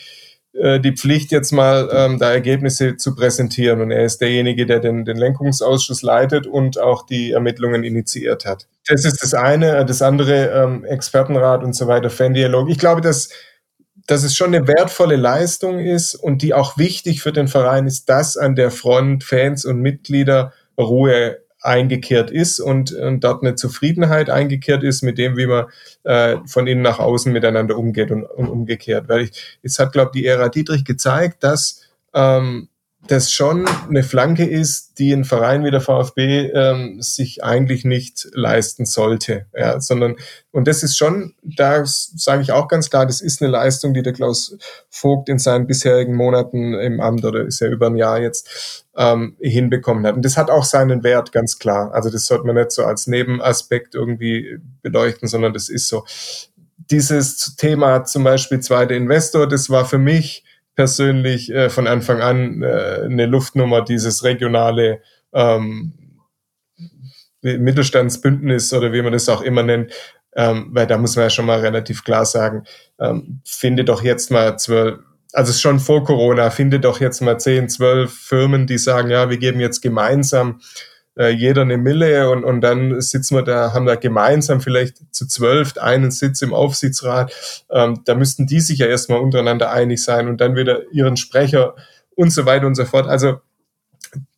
äh, die Pflicht, jetzt mal ähm, da Ergebnisse zu präsentieren. Und er ist derjenige, der den, den Lenkungsausschuss leitet und auch die Ermittlungen initiiert hat. Das ist das eine. Das andere, ähm, Expertenrat und so weiter, Fan-Dialog. Ich glaube, dass dass es schon eine wertvolle Leistung ist und die auch wichtig für den Verein ist, dass an der Front Fans und Mitglieder Ruhe eingekehrt ist und, und dort eine Zufriedenheit eingekehrt ist mit dem, wie man äh, von innen nach außen miteinander umgeht und, und umgekehrt. Weil ich, es hat, glaube ich, die Ära Dietrich gezeigt, dass ähm, das schon eine Flanke ist, die ein Verein wie der VfB ähm, sich eigentlich nicht leisten sollte. Ja, sondern, und das ist schon, da sage ich auch ganz klar, das ist eine Leistung, die der Klaus Vogt in seinen bisherigen Monaten im Amt oder ist ja über ein Jahr jetzt ähm, hinbekommen hat. Und das hat auch seinen Wert, ganz klar. Also das sollte man nicht so als Nebenaspekt irgendwie beleuchten, sondern das ist so. Dieses Thema zum Beispiel zweiter Investor, das war für mich persönlich äh, von Anfang an äh, eine Luftnummer, dieses regionale ähm, Mittelstandsbündnis oder wie man das auch immer nennt, ähm, weil da muss man ja schon mal relativ klar sagen, ähm, finde doch jetzt mal zwölf, also es ist schon vor Corona, finde doch jetzt mal zehn, zwölf Firmen, die sagen, ja, wir geben jetzt gemeinsam äh, jeder eine Mille und, und dann sitzen wir da, haben da gemeinsam vielleicht zu zwölf einen Sitz im Aufsichtsrat. Ähm, da müssten die sich ja erstmal untereinander einig sein und dann wieder ihren Sprecher und so weiter und so fort. Also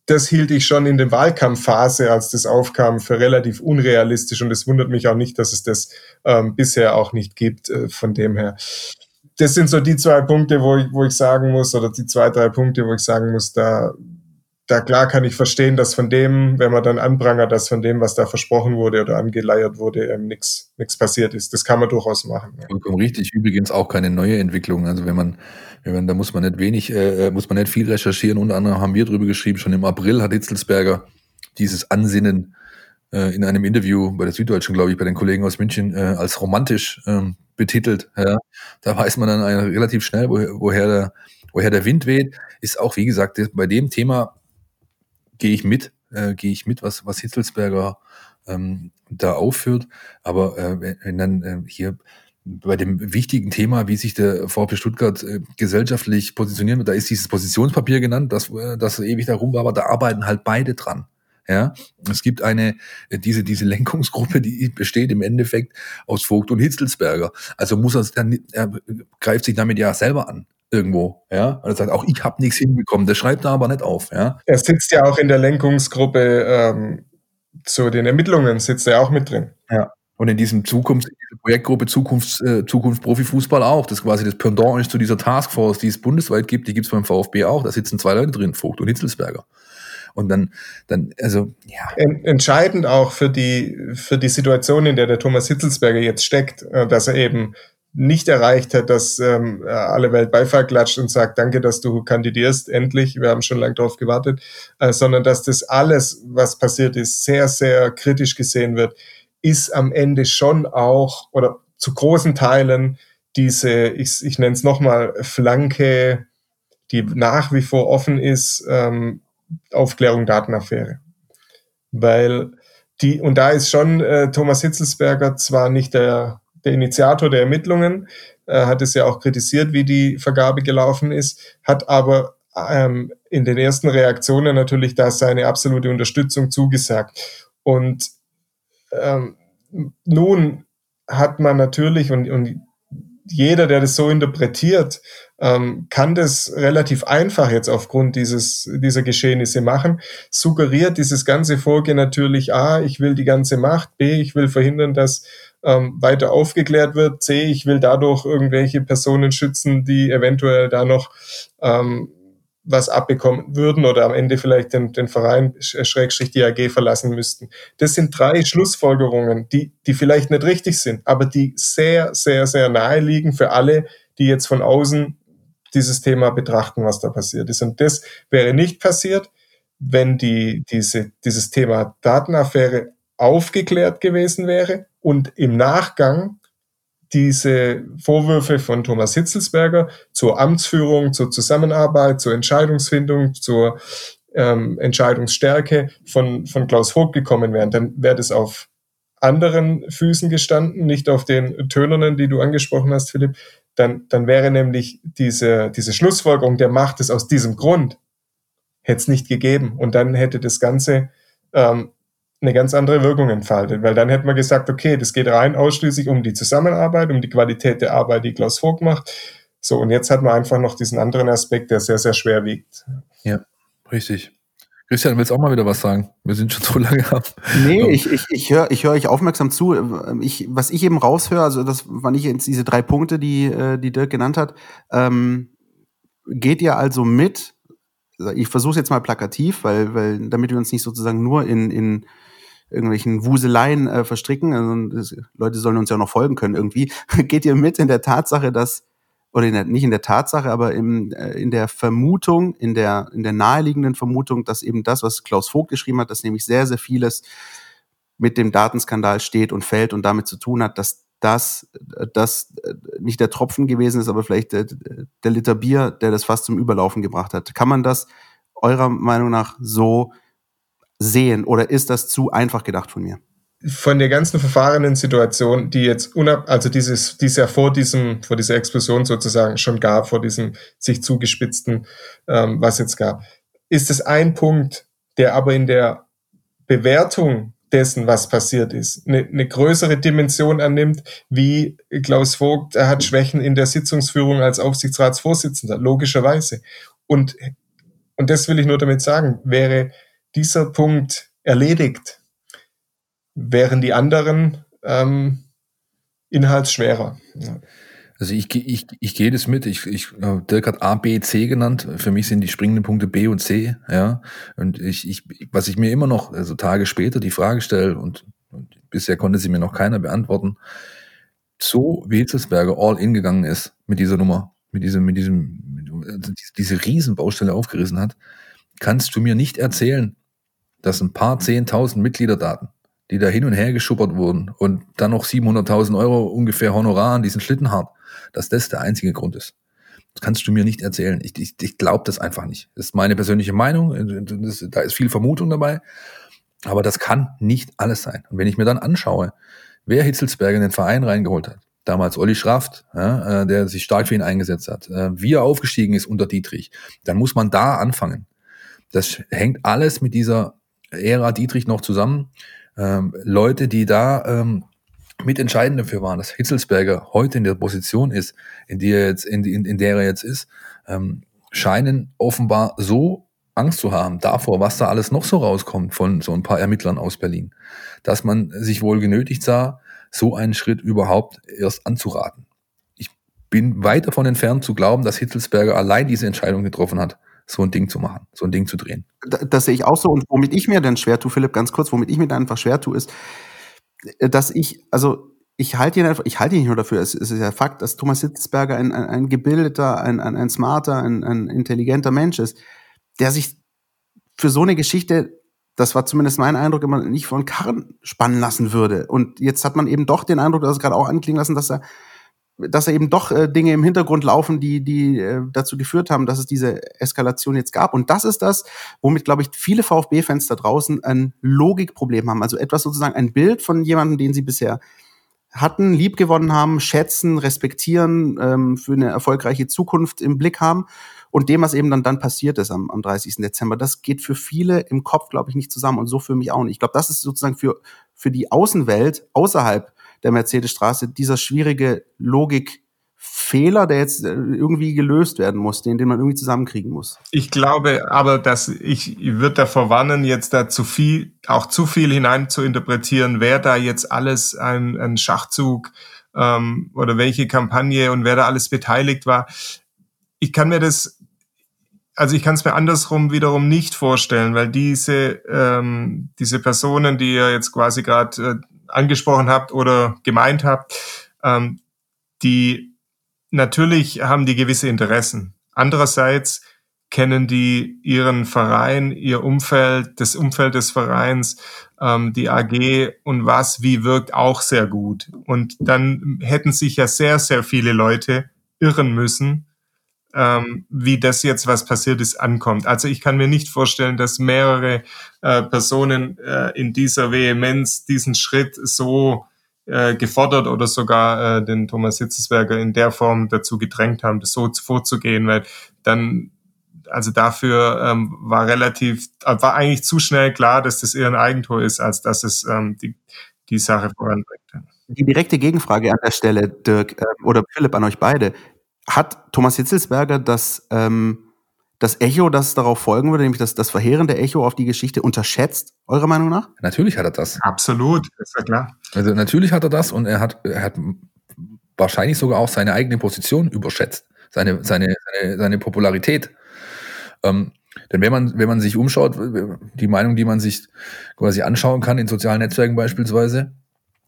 das hielt ich schon in der Wahlkampfphase, als das aufkam, für relativ unrealistisch und es wundert mich auch nicht, dass es das ähm, bisher auch nicht gibt, äh, von dem her. Das sind so die zwei Punkte, wo ich, wo ich sagen muss, oder die zwei, drei Punkte, wo ich sagen muss, da da klar kann ich verstehen, dass von dem, wenn man dann anprangert, dass von dem, was da versprochen wurde oder angeleiert wurde, ähm, nichts passiert ist. Das kann man durchaus machen. Ja. Richtig. Übrigens auch keine neue Entwicklung. Also wenn man, wenn man, da muss man nicht wenig, äh, muss man nicht viel recherchieren. Unter anderem haben wir drüber geschrieben. Schon im April hat Hitzelsberger dieses Ansinnen äh, in einem Interview bei der Süddeutschen, glaube ich, bei den Kollegen aus München äh, als romantisch ähm, betitelt. Ja. Da weiß man dann relativ schnell, woher, woher der woher der Wind weht, ist auch, wie gesagt, bei dem Thema gehe ich mit, äh, gehe ich mit, was, was Hitzelsberger ähm, da aufführt. Aber äh, wenn dann äh, hier bei dem wichtigen Thema, wie sich der VfB Stuttgart äh, gesellschaftlich positionieren wird, da ist dieses Positionspapier genannt, das, äh, das ewig da rum war, aber da arbeiten halt beide dran. Ja, es gibt eine, äh, diese, diese Lenkungsgruppe, die besteht im Endeffekt aus Vogt und Hitzelsberger. Also muss er er greift sich damit ja selber an irgendwo, ja. Und er sagt auch, ich habe nichts hinbekommen. Der schreibt da aber nicht auf, ja. Er sitzt ja auch in der Lenkungsgruppe ähm, zu den Ermittlungen, sitzt er auch mit drin. Ja. Und in diesem Zukunft, Projektgruppe Zukunft, äh, Zukunft Profifußball auch. Das quasi das Pendant ist zu dieser Taskforce, die es bundesweit gibt, die gibt es beim VfB auch. Da sitzen zwei Leute drin, Vogt und Hitzelsberger. Und dann, dann, also, ja. Entscheidend auch für die, für die Situation, in der der Thomas Hitzelsberger jetzt steckt, äh, dass er eben nicht erreicht hat, dass ähm, alle Welt Beifall klatscht und sagt, danke, dass du kandidierst, endlich, wir haben schon lange darauf gewartet, äh, sondern dass das alles, was passiert ist, sehr, sehr kritisch gesehen wird, ist am Ende schon auch oder zu großen Teilen diese, ich, ich nenne es nochmal, Flanke, die nach wie vor offen ist, ähm, Aufklärung Datenaffäre. Weil die, und da ist schon äh, Thomas Hitzelsberger zwar nicht der der Initiator der Ermittlungen, äh, hat es ja auch kritisiert, wie die Vergabe gelaufen ist, hat aber ähm, in den ersten Reaktionen natürlich da seine absolute Unterstützung zugesagt. Und ähm, nun hat man natürlich, und, und jeder, der das so interpretiert, ähm, kann das relativ einfach jetzt aufgrund dieses, dieser Geschehnisse machen, suggeriert dieses ganze Vorgehen natürlich, A, ich will die ganze Macht, B, ich will verhindern, dass ähm, weiter aufgeklärt wird, C, ich will dadurch irgendwelche Personen schützen, die eventuell da noch ähm, was abbekommen würden oder am Ende vielleicht den, den Verein Schrägstrich die AG verlassen müssten. Das sind drei Schlussfolgerungen, die, die vielleicht nicht richtig sind, aber die sehr, sehr, sehr nahe liegen für alle, die jetzt von außen dieses Thema betrachten, was da passiert ist. Und das wäre nicht passiert, wenn die, diese, dieses Thema Datenaffäre aufgeklärt gewesen wäre und im Nachgang diese Vorwürfe von Thomas Hitzelsberger zur Amtsführung, zur Zusammenarbeit, zur Entscheidungsfindung, zur ähm, Entscheidungsstärke von, von Klaus Vogt gekommen wären, dann wäre das auf anderen Füßen gestanden, nicht auf den Tönernen, die du angesprochen hast, Philipp, dann, dann wäre nämlich diese, diese Schlussfolgerung, der macht es aus diesem Grund, hätte es nicht gegeben. Und dann hätte das Ganze ähm, eine ganz andere Wirkung entfaltet, weil dann hätte man gesagt, okay, das geht rein ausschließlich um die Zusammenarbeit, um die Qualität der Arbeit, die Klaus Vogt macht. So, und jetzt hat man einfach noch diesen anderen Aspekt, der sehr, sehr schwer wiegt. Ja, richtig. Christian, willst auch mal wieder was sagen? Wir sind schon so (laughs) lange ab. Nee, ich, ich, ich höre ich hör euch aufmerksam zu. Ich, was ich eben raushöre, also das waren nicht jetzt diese drei Punkte, die, äh, die Dirk genannt hat, ähm, geht ihr also mit, ich versuche es jetzt mal plakativ, weil, weil damit wir uns nicht sozusagen nur in, in irgendwelchen Wuseleien äh, verstricken, also, Leute sollen uns ja noch folgen können irgendwie, (laughs) geht ihr mit in der Tatsache, dass oder in der, nicht in der Tatsache, aber im, äh, in der Vermutung, in der, in der naheliegenden Vermutung, dass eben das, was Klaus Vogt geschrieben hat, dass nämlich sehr, sehr vieles mit dem Datenskandal steht und fällt und damit zu tun hat, dass das, das nicht der Tropfen gewesen ist, aber vielleicht der, der Liter Bier, der das fast zum Überlaufen gebracht hat. Kann man das eurer Meinung nach so sehen oder ist das zu einfach gedacht von mir? von der ganzen verfahrenen Situation, die jetzt unab, also dieses, die ja vor diesem, vor dieser Explosion sozusagen schon gab, vor diesem sich zugespitzten, ähm, was jetzt gab, ist es ein Punkt, der aber in der Bewertung dessen, was passiert ist, eine, eine größere Dimension annimmt, wie Klaus Vogt, er hat Schwächen in der Sitzungsführung als Aufsichtsratsvorsitzender, logischerweise. Und, und das will ich nur damit sagen, wäre dieser Punkt erledigt, wären die anderen ähm, inhaltsschwerer. Also ich, ich, ich gehe das mit. Ich, ich, äh, Dirk hat A, B, C genannt. Für mich sind die springenden Punkte B und C. Ja. Und ich, ich, was ich mir immer noch, also Tage später, die Frage stelle und, und bisher konnte sie mir noch keiner beantworten, so wie Hitzelsberger all in gegangen ist mit dieser Nummer, mit diesem, mit diesem, mit, also diese Riesenbaustelle aufgerissen hat, kannst du mir nicht erzählen, dass ein paar zehntausend Mitgliederdaten die da hin und her geschuppert wurden und dann noch 700.000 Euro ungefähr Honorar an diesen Schlitten haben, dass das der einzige Grund ist. Das kannst du mir nicht erzählen. Ich, ich, ich glaube das einfach nicht. Das ist meine persönliche Meinung. Das, da ist viel Vermutung dabei. Aber das kann nicht alles sein. Und wenn ich mir dann anschaue, wer Hitzelsberger in den Verein reingeholt hat, damals Olli Schraft, ja, äh, der sich stark für ihn eingesetzt hat, äh, wie er aufgestiegen ist unter Dietrich, dann muss man da anfangen. Das hängt alles mit dieser Ära Dietrich noch zusammen ähm, Leute, die da ähm, mitentscheidend dafür waren, dass Hitzelsberger heute in der Position ist, in, die er jetzt, in, in, in der er jetzt ist, ähm, scheinen offenbar so Angst zu haben davor, was da alles noch so rauskommt von so ein paar Ermittlern aus Berlin, dass man sich wohl genötigt sah, so einen Schritt überhaupt erst anzuraten. Ich bin weit davon entfernt zu glauben, dass Hitzelsberger allein diese Entscheidung getroffen hat so ein Ding zu machen, so ein Ding zu drehen. Das, sehe ich auch so. Und womit ich mir dann schwer tue, Philipp, ganz kurz, womit ich mir dann einfach schwer tue, ist, dass ich, also ich halte ihn einfach, ich halte ihn nicht nur dafür, es, es ist ja Fakt, dass Thomas Hitzberger ein, ein, ein gebildeter, ein, ein, ein smarter, ein, ein intelligenter Mensch ist, der sich für so eine Geschichte, das war zumindest mein Eindruck, immer nicht von Karren spannen lassen würde. Und jetzt hat man eben doch den Eindruck, dass es gerade auch anklingen lassen, dass er dass da eben doch äh, Dinge im Hintergrund laufen, die, die äh, dazu geführt haben, dass es diese Eskalation jetzt gab. Und das ist das, womit, glaube ich, viele VfB-Fans da draußen ein Logikproblem haben. Also etwas sozusagen ein Bild von jemandem, den sie bisher hatten, liebgewonnen haben, schätzen, respektieren, ähm, für eine erfolgreiche Zukunft im Blick haben. Und dem, was eben dann, dann passiert ist am, am 30. Dezember, das geht für viele im Kopf, glaube ich, nicht zusammen. Und so für mich auch nicht. Ich glaube, das ist sozusagen für, für die Außenwelt außerhalb der Mercedesstraße dieser schwierige Logik Fehler, der jetzt äh, irgendwie gelöst werden muss, den, den man irgendwie zusammenkriegen muss. Ich glaube aber, dass ich, ich würde davor warnen, jetzt da zu viel, auch zu viel hinein zu interpretieren, wer da jetzt alles ein, ein Schachzug ähm, oder welche Kampagne und wer da alles beteiligt war. Ich kann mir das, also ich kann es mir andersrum wiederum nicht vorstellen, weil diese, ähm, diese Personen, die ihr jetzt quasi gerade äh, angesprochen habt oder gemeint habt, ähm, die natürlich haben die gewisse Interessen. Andererseits kennen die ihren Verein, ihr Umfeld, das Umfeld des Vereins, ähm, die AG und was wie wirkt auch sehr gut. Und dann hätten sich ja sehr, sehr viele Leute irren müssen, ähm, wie das jetzt, was passiert ist, ankommt. Also ich kann mir nicht vorstellen, dass mehrere äh, Personen äh, in dieser Vehemenz diesen Schritt so äh, gefordert oder sogar äh, den Thomas Hitzesberger in der Form dazu gedrängt haben, das so vorzugehen, weil dann also dafür ähm, war relativ, äh, war eigentlich zu schnell klar, dass das eher ein Eigentor ist, als dass es ähm, die, die Sache voranbringt. Die direkte Gegenfrage an der Stelle, Dirk äh, oder Philipp, an euch beide. Hat Thomas Hitzelsberger das ähm, das Echo, das darauf folgen würde, nämlich das, das verheerende Echo auf die Geschichte unterschätzt, eurer Meinung nach? Natürlich hat er das. Absolut, ist ja klar. Also natürlich hat er das und er hat, er hat wahrscheinlich sogar auch seine eigene Position überschätzt, seine, seine, seine, seine Popularität. Ähm, denn wenn man, wenn man sich umschaut, die Meinung, die man sich quasi anschauen kann, in sozialen Netzwerken beispielsweise,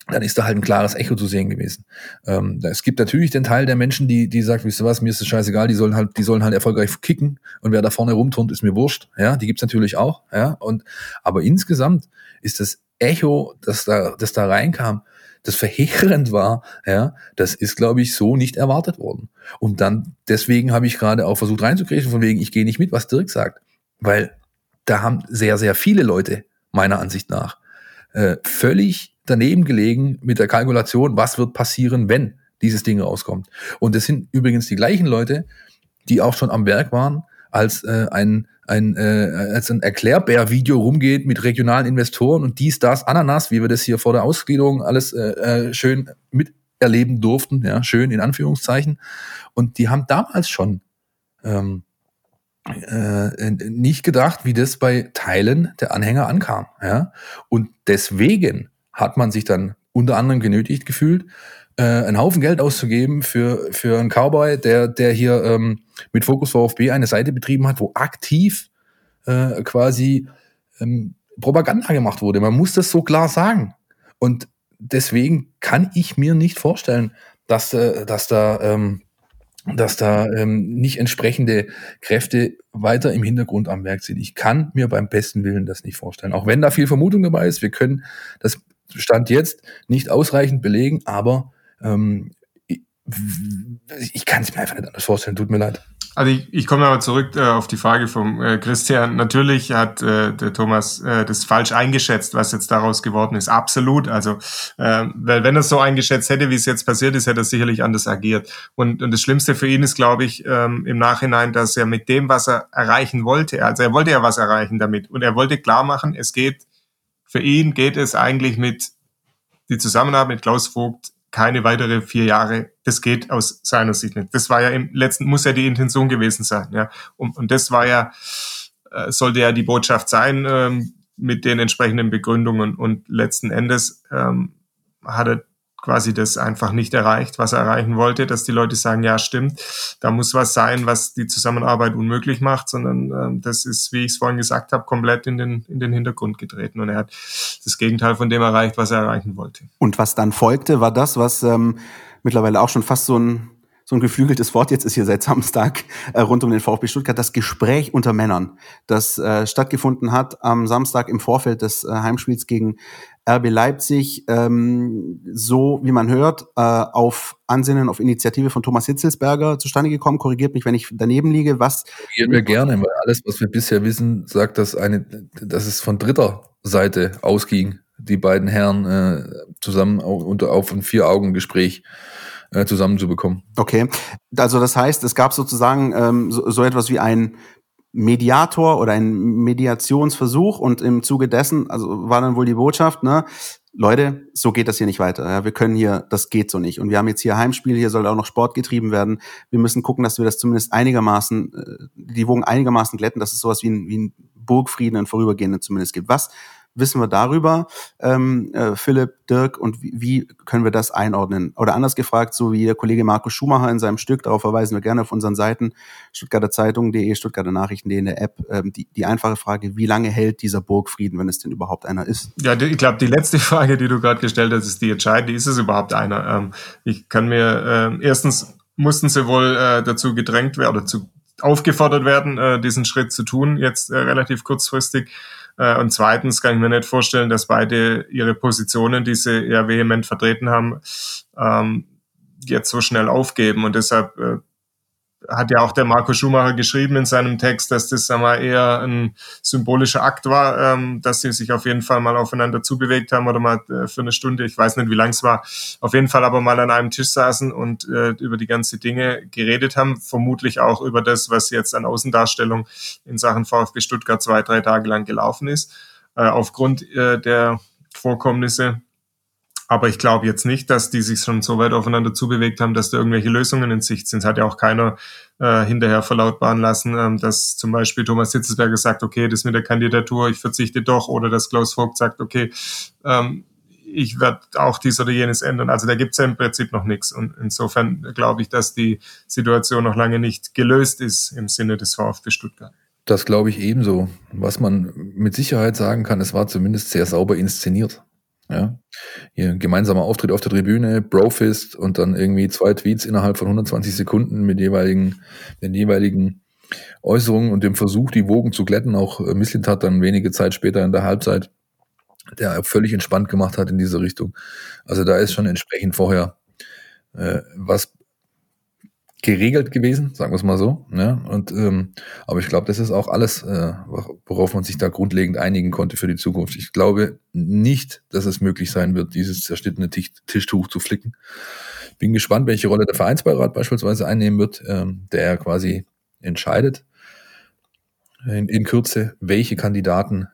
dann ist da halt ein klares Echo zu sehen gewesen. Ähm, es gibt natürlich den Teil der Menschen, die, die sagt, wisst ihr was, mir ist das scheißegal, die sollen halt, die sollen halt erfolgreich kicken und wer da vorne rumturnt, ist mir wurscht. Ja, die gibt's natürlich auch. Ja, und, aber insgesamt ist das Echo, das da, das da reinkam, das verheerend war, ja, das ist, glaube ich, so nicht erwartet worden. Und dann, deswegen habe ich gerade auch versucht reinzukriegen, von wegen, ich gehe nicht mit, was Dirk sagt. Weil da haben sehr, sehr viele Leute, meiner Ansicht nach, äh, völlig daneben gelegen mit der Kalkulation, was wird passieren, wenn dieses Ding rauskommt. Und das sind übrigens die gleichen Leute, die auch schon am Werk waren, als äh, ein ein, äh, ein Erklärbär-Video rumgeht mit regionalen Investoren und dies, das, Ananas, wie wir das hier vor der Ausgliederung alles äh, äh schön miterleben durften, ja, schön in Anführungszeichen. Und die haben damals schon ähm, äh, nicht gedacht, wie das bei Teilen der Anhänger ankam. Ja? Und deswegen hat man sich dann unter anderem genötigt gefühlt, äh, einen Haufen Geld auszugeben für, für einen Cowboy, der, der hier ähm, mit Fokus VfB eine Seite betrieben hat, wo aktiv äh, quasi ähm, Propaganda gemacht wurde. Man muss das so klar sagen. Und deswegen kann ich mir nicht vorstellen, dass, äh, dass da ähm, dass da ähm, nicht entsprechende Kräfte weiter im Hintergrund am Werk sind. Ich kann mir beim besten Willen das nicht vorstellen. Auch wenn da viel Vermutung dabei ist, wir können das Stand jetzt nicht ausreichend belegen, aber ähm, ich, ich kann es mir einfach nicht anders vorstellen. Tut mir leid. Also ich, ich komme aber zurück äh, auf die Frage vom äh, Christian. Natürlich hat äh, der Thomas äh, das falsch eingeschätzt, was jetzt daraus geworden ist. Absolut. Also äh, weil wenn er es so eingeschätzt hätte, wie es jetzt passiert ist, hätte er sicherlich anders agiert. Und, und das Schlimmste für ihn ist, glaube ich, ähm, im Nachhinein, dass er mit dem, was er erreichen wollte, also er wollte ja was erreichen damit und er wollte klar machen, es geht für ihn geht es eigentlich mit die Zusammenarbeit mit Klaus Vogt keine weitere vier Jahre. Das geht aus seiner Sicht nicht. Das war ja im letzten, muss ja die Intention gewesen sein. Ja. Und, und das war ja, äh, sollte ja die Botschaft sein ähm, mit den entsprechenden Begründungen. Und letzten Endes ähm, hat er quasi das einfach nicht erreicht, was er erreichen wollte, dass die Leute sagen, ja, stimmt, da muss was sein, was die Zusammenarbeit unmöglich macht, sondern ähm, das ist, wie ich es vorhin gesagt habe, komplett in den, in den Hintergrund getreten und er hat das Gegenteil von dem erreicht, was er erreichen wollte. Und was dann folgte, war das, was ähm, mittlerweile auch schon fast so ein so ein geflügeltes Wort jetzt ist hier seit Samstag äh, rund um den VfB Stuttgart, das Gespräch unter Männern, das äh, stattgefunden hat am Samstag im Vorfeld des äh, Heimspiels gegen RB Leipzig, ähm, so wie man hört, äh, auf Ansinnen, auf Initiative von Thomas Hitzelsberger zustande gekommen. Korrigiert mich, wenn ich daneben liege. Was? Korrigieren wir gerne, weil alles, was wir bisher wissen, sagt, dass eine, dass es von dritter Seite ausging, die beiden Herren äh, zusammen unter auf ein Vier-Augen-Gespräch äh, zusammenzubekommen. Okay, also das heißt, es gab sozusagen ähm, so, so etwas wie ein Mediator oder ein Mediationsversuch und im Zuge dessen, also war dann wohl die Botschaft, ne, Leute, so geht das hier nicht weiter. Ja, wir können hier, das geht so nicht. Und wir haben jetzt hier Heimspiel, hier soll auch noch Sport getrieben werden. Wir müssen gucken, dass wir das zumindest einigermaßen, äh, die Wogen einigermaßen glätten, dass es sowas wie ein, wie ein Burgfrieden, ein vorübergehenden zumindest gibt. Was wissen wir darüber, ähm, äh, Philipp, Dirk, und wie, wie können wir das einordnen? Oder anders gefragt, so wie der Kollege Markus Schumacher in seinem Stück, darauf verweisen wir gerne auf unseren Seiten, Stuttgarter Zeitung.de, Stuttgarter Nachrichten.de in der App, ähm, die, die einfache Frage, wie lange hält dieser Burgfrieden, wenn es denn überhaupt einer ist? Ja, ich glaube, die letzte (laughs) Frage, die du gerade gestellt hast, ist die entscheidende. Ist es überhaupt einer? Ähm, ich kann mir, äh, erstens mussten sie wohl äh, dazu gedrängt werden oder zu aufgefordert werden, äh, diesen Schritt zu tun, jetzt äh, relativ kurzfristig. Äh, und zweitens kann ich mir nicht vorstellen, dass beide ihre Positionen, die sie eher vehement vertreten haben, ähm, jetzt so schnell aufgeben. Und deshalb äh, hat ja auch der Marco Schumacher geschrieben in seinem Text, dass das wir, eher ein symbolischer Akt war, ähm, dass sie sich auf jeden Fall mal aufeinander zubewegt haben oder mal äh, für eine Stunde, ich weiß nicht, wie lang es war, auf jeden Fall aber mal an einem Tisch saßen und äh, über die ganze Dinge geredet haben, vermutlich auch über das, was jetzt an Außendarstellung in Sachen VfB Stuttgart zwei, drei Tage lang gelaufen ist. Äh, aufgrund äh, der Vorkommnisse aber ich glaube jetzt nicht, dass die sich schon so weit aufeinander zubewegt haben, dass da irgendwelche Lösungen in Sicht sind. Es hat ja auch keiner äh, hinterher verlautbaren lassen, ähm, dass zum Beispiel Thomas Hitzelsberger sagt, okay, das mit der Kandidatur, ich verzichte doch, oder dass Klaus Vogt sagt, okay, ähm, ich werde auch dies oder jenes ändern. Also da gibt es ja im Prinzip noch nichts. Und insofern glaube ich, dass die Situation noch lange nicht gelöst ist im Sinne des VfB Stuttgart. Das glaube ich ebenso. Was man mit Sicherheit sagen kann, es war zumindest sehr sauber inszeniert. Ja, hier gemeinsamer Auftritt auf der Tribüne, Brofist und dann irgendwie zwei Tweets innerhalb von 120 Sekunden mit jeweiligen, den jeweiligen Äußerungen und dem Versuch, die Wogen zu glätten. Auch äh, Misslit hat dann wenige Zeit später in der Halbzeit, der völlig entspannt gemacht hat in diese Richtung. Also da ist schon entsprechend vorher äh, was geregelt gewesen, sagen wir es mal so. Ne? Und, ähm, aber ich glaube, das ist auch alles, äh, worauf man sich da grundlegend einigen konnte für die Zukunft. Ich glaube nicht, dass es möglich sein wird, dieses zerschnittene Tischtuch zu flicken. Bin gespannt, welche Rolle der Vereinsbeirat beispielsweise einnehmen wird, ähm, der quasi entscheidet in, in Kürze, welche Kandidaten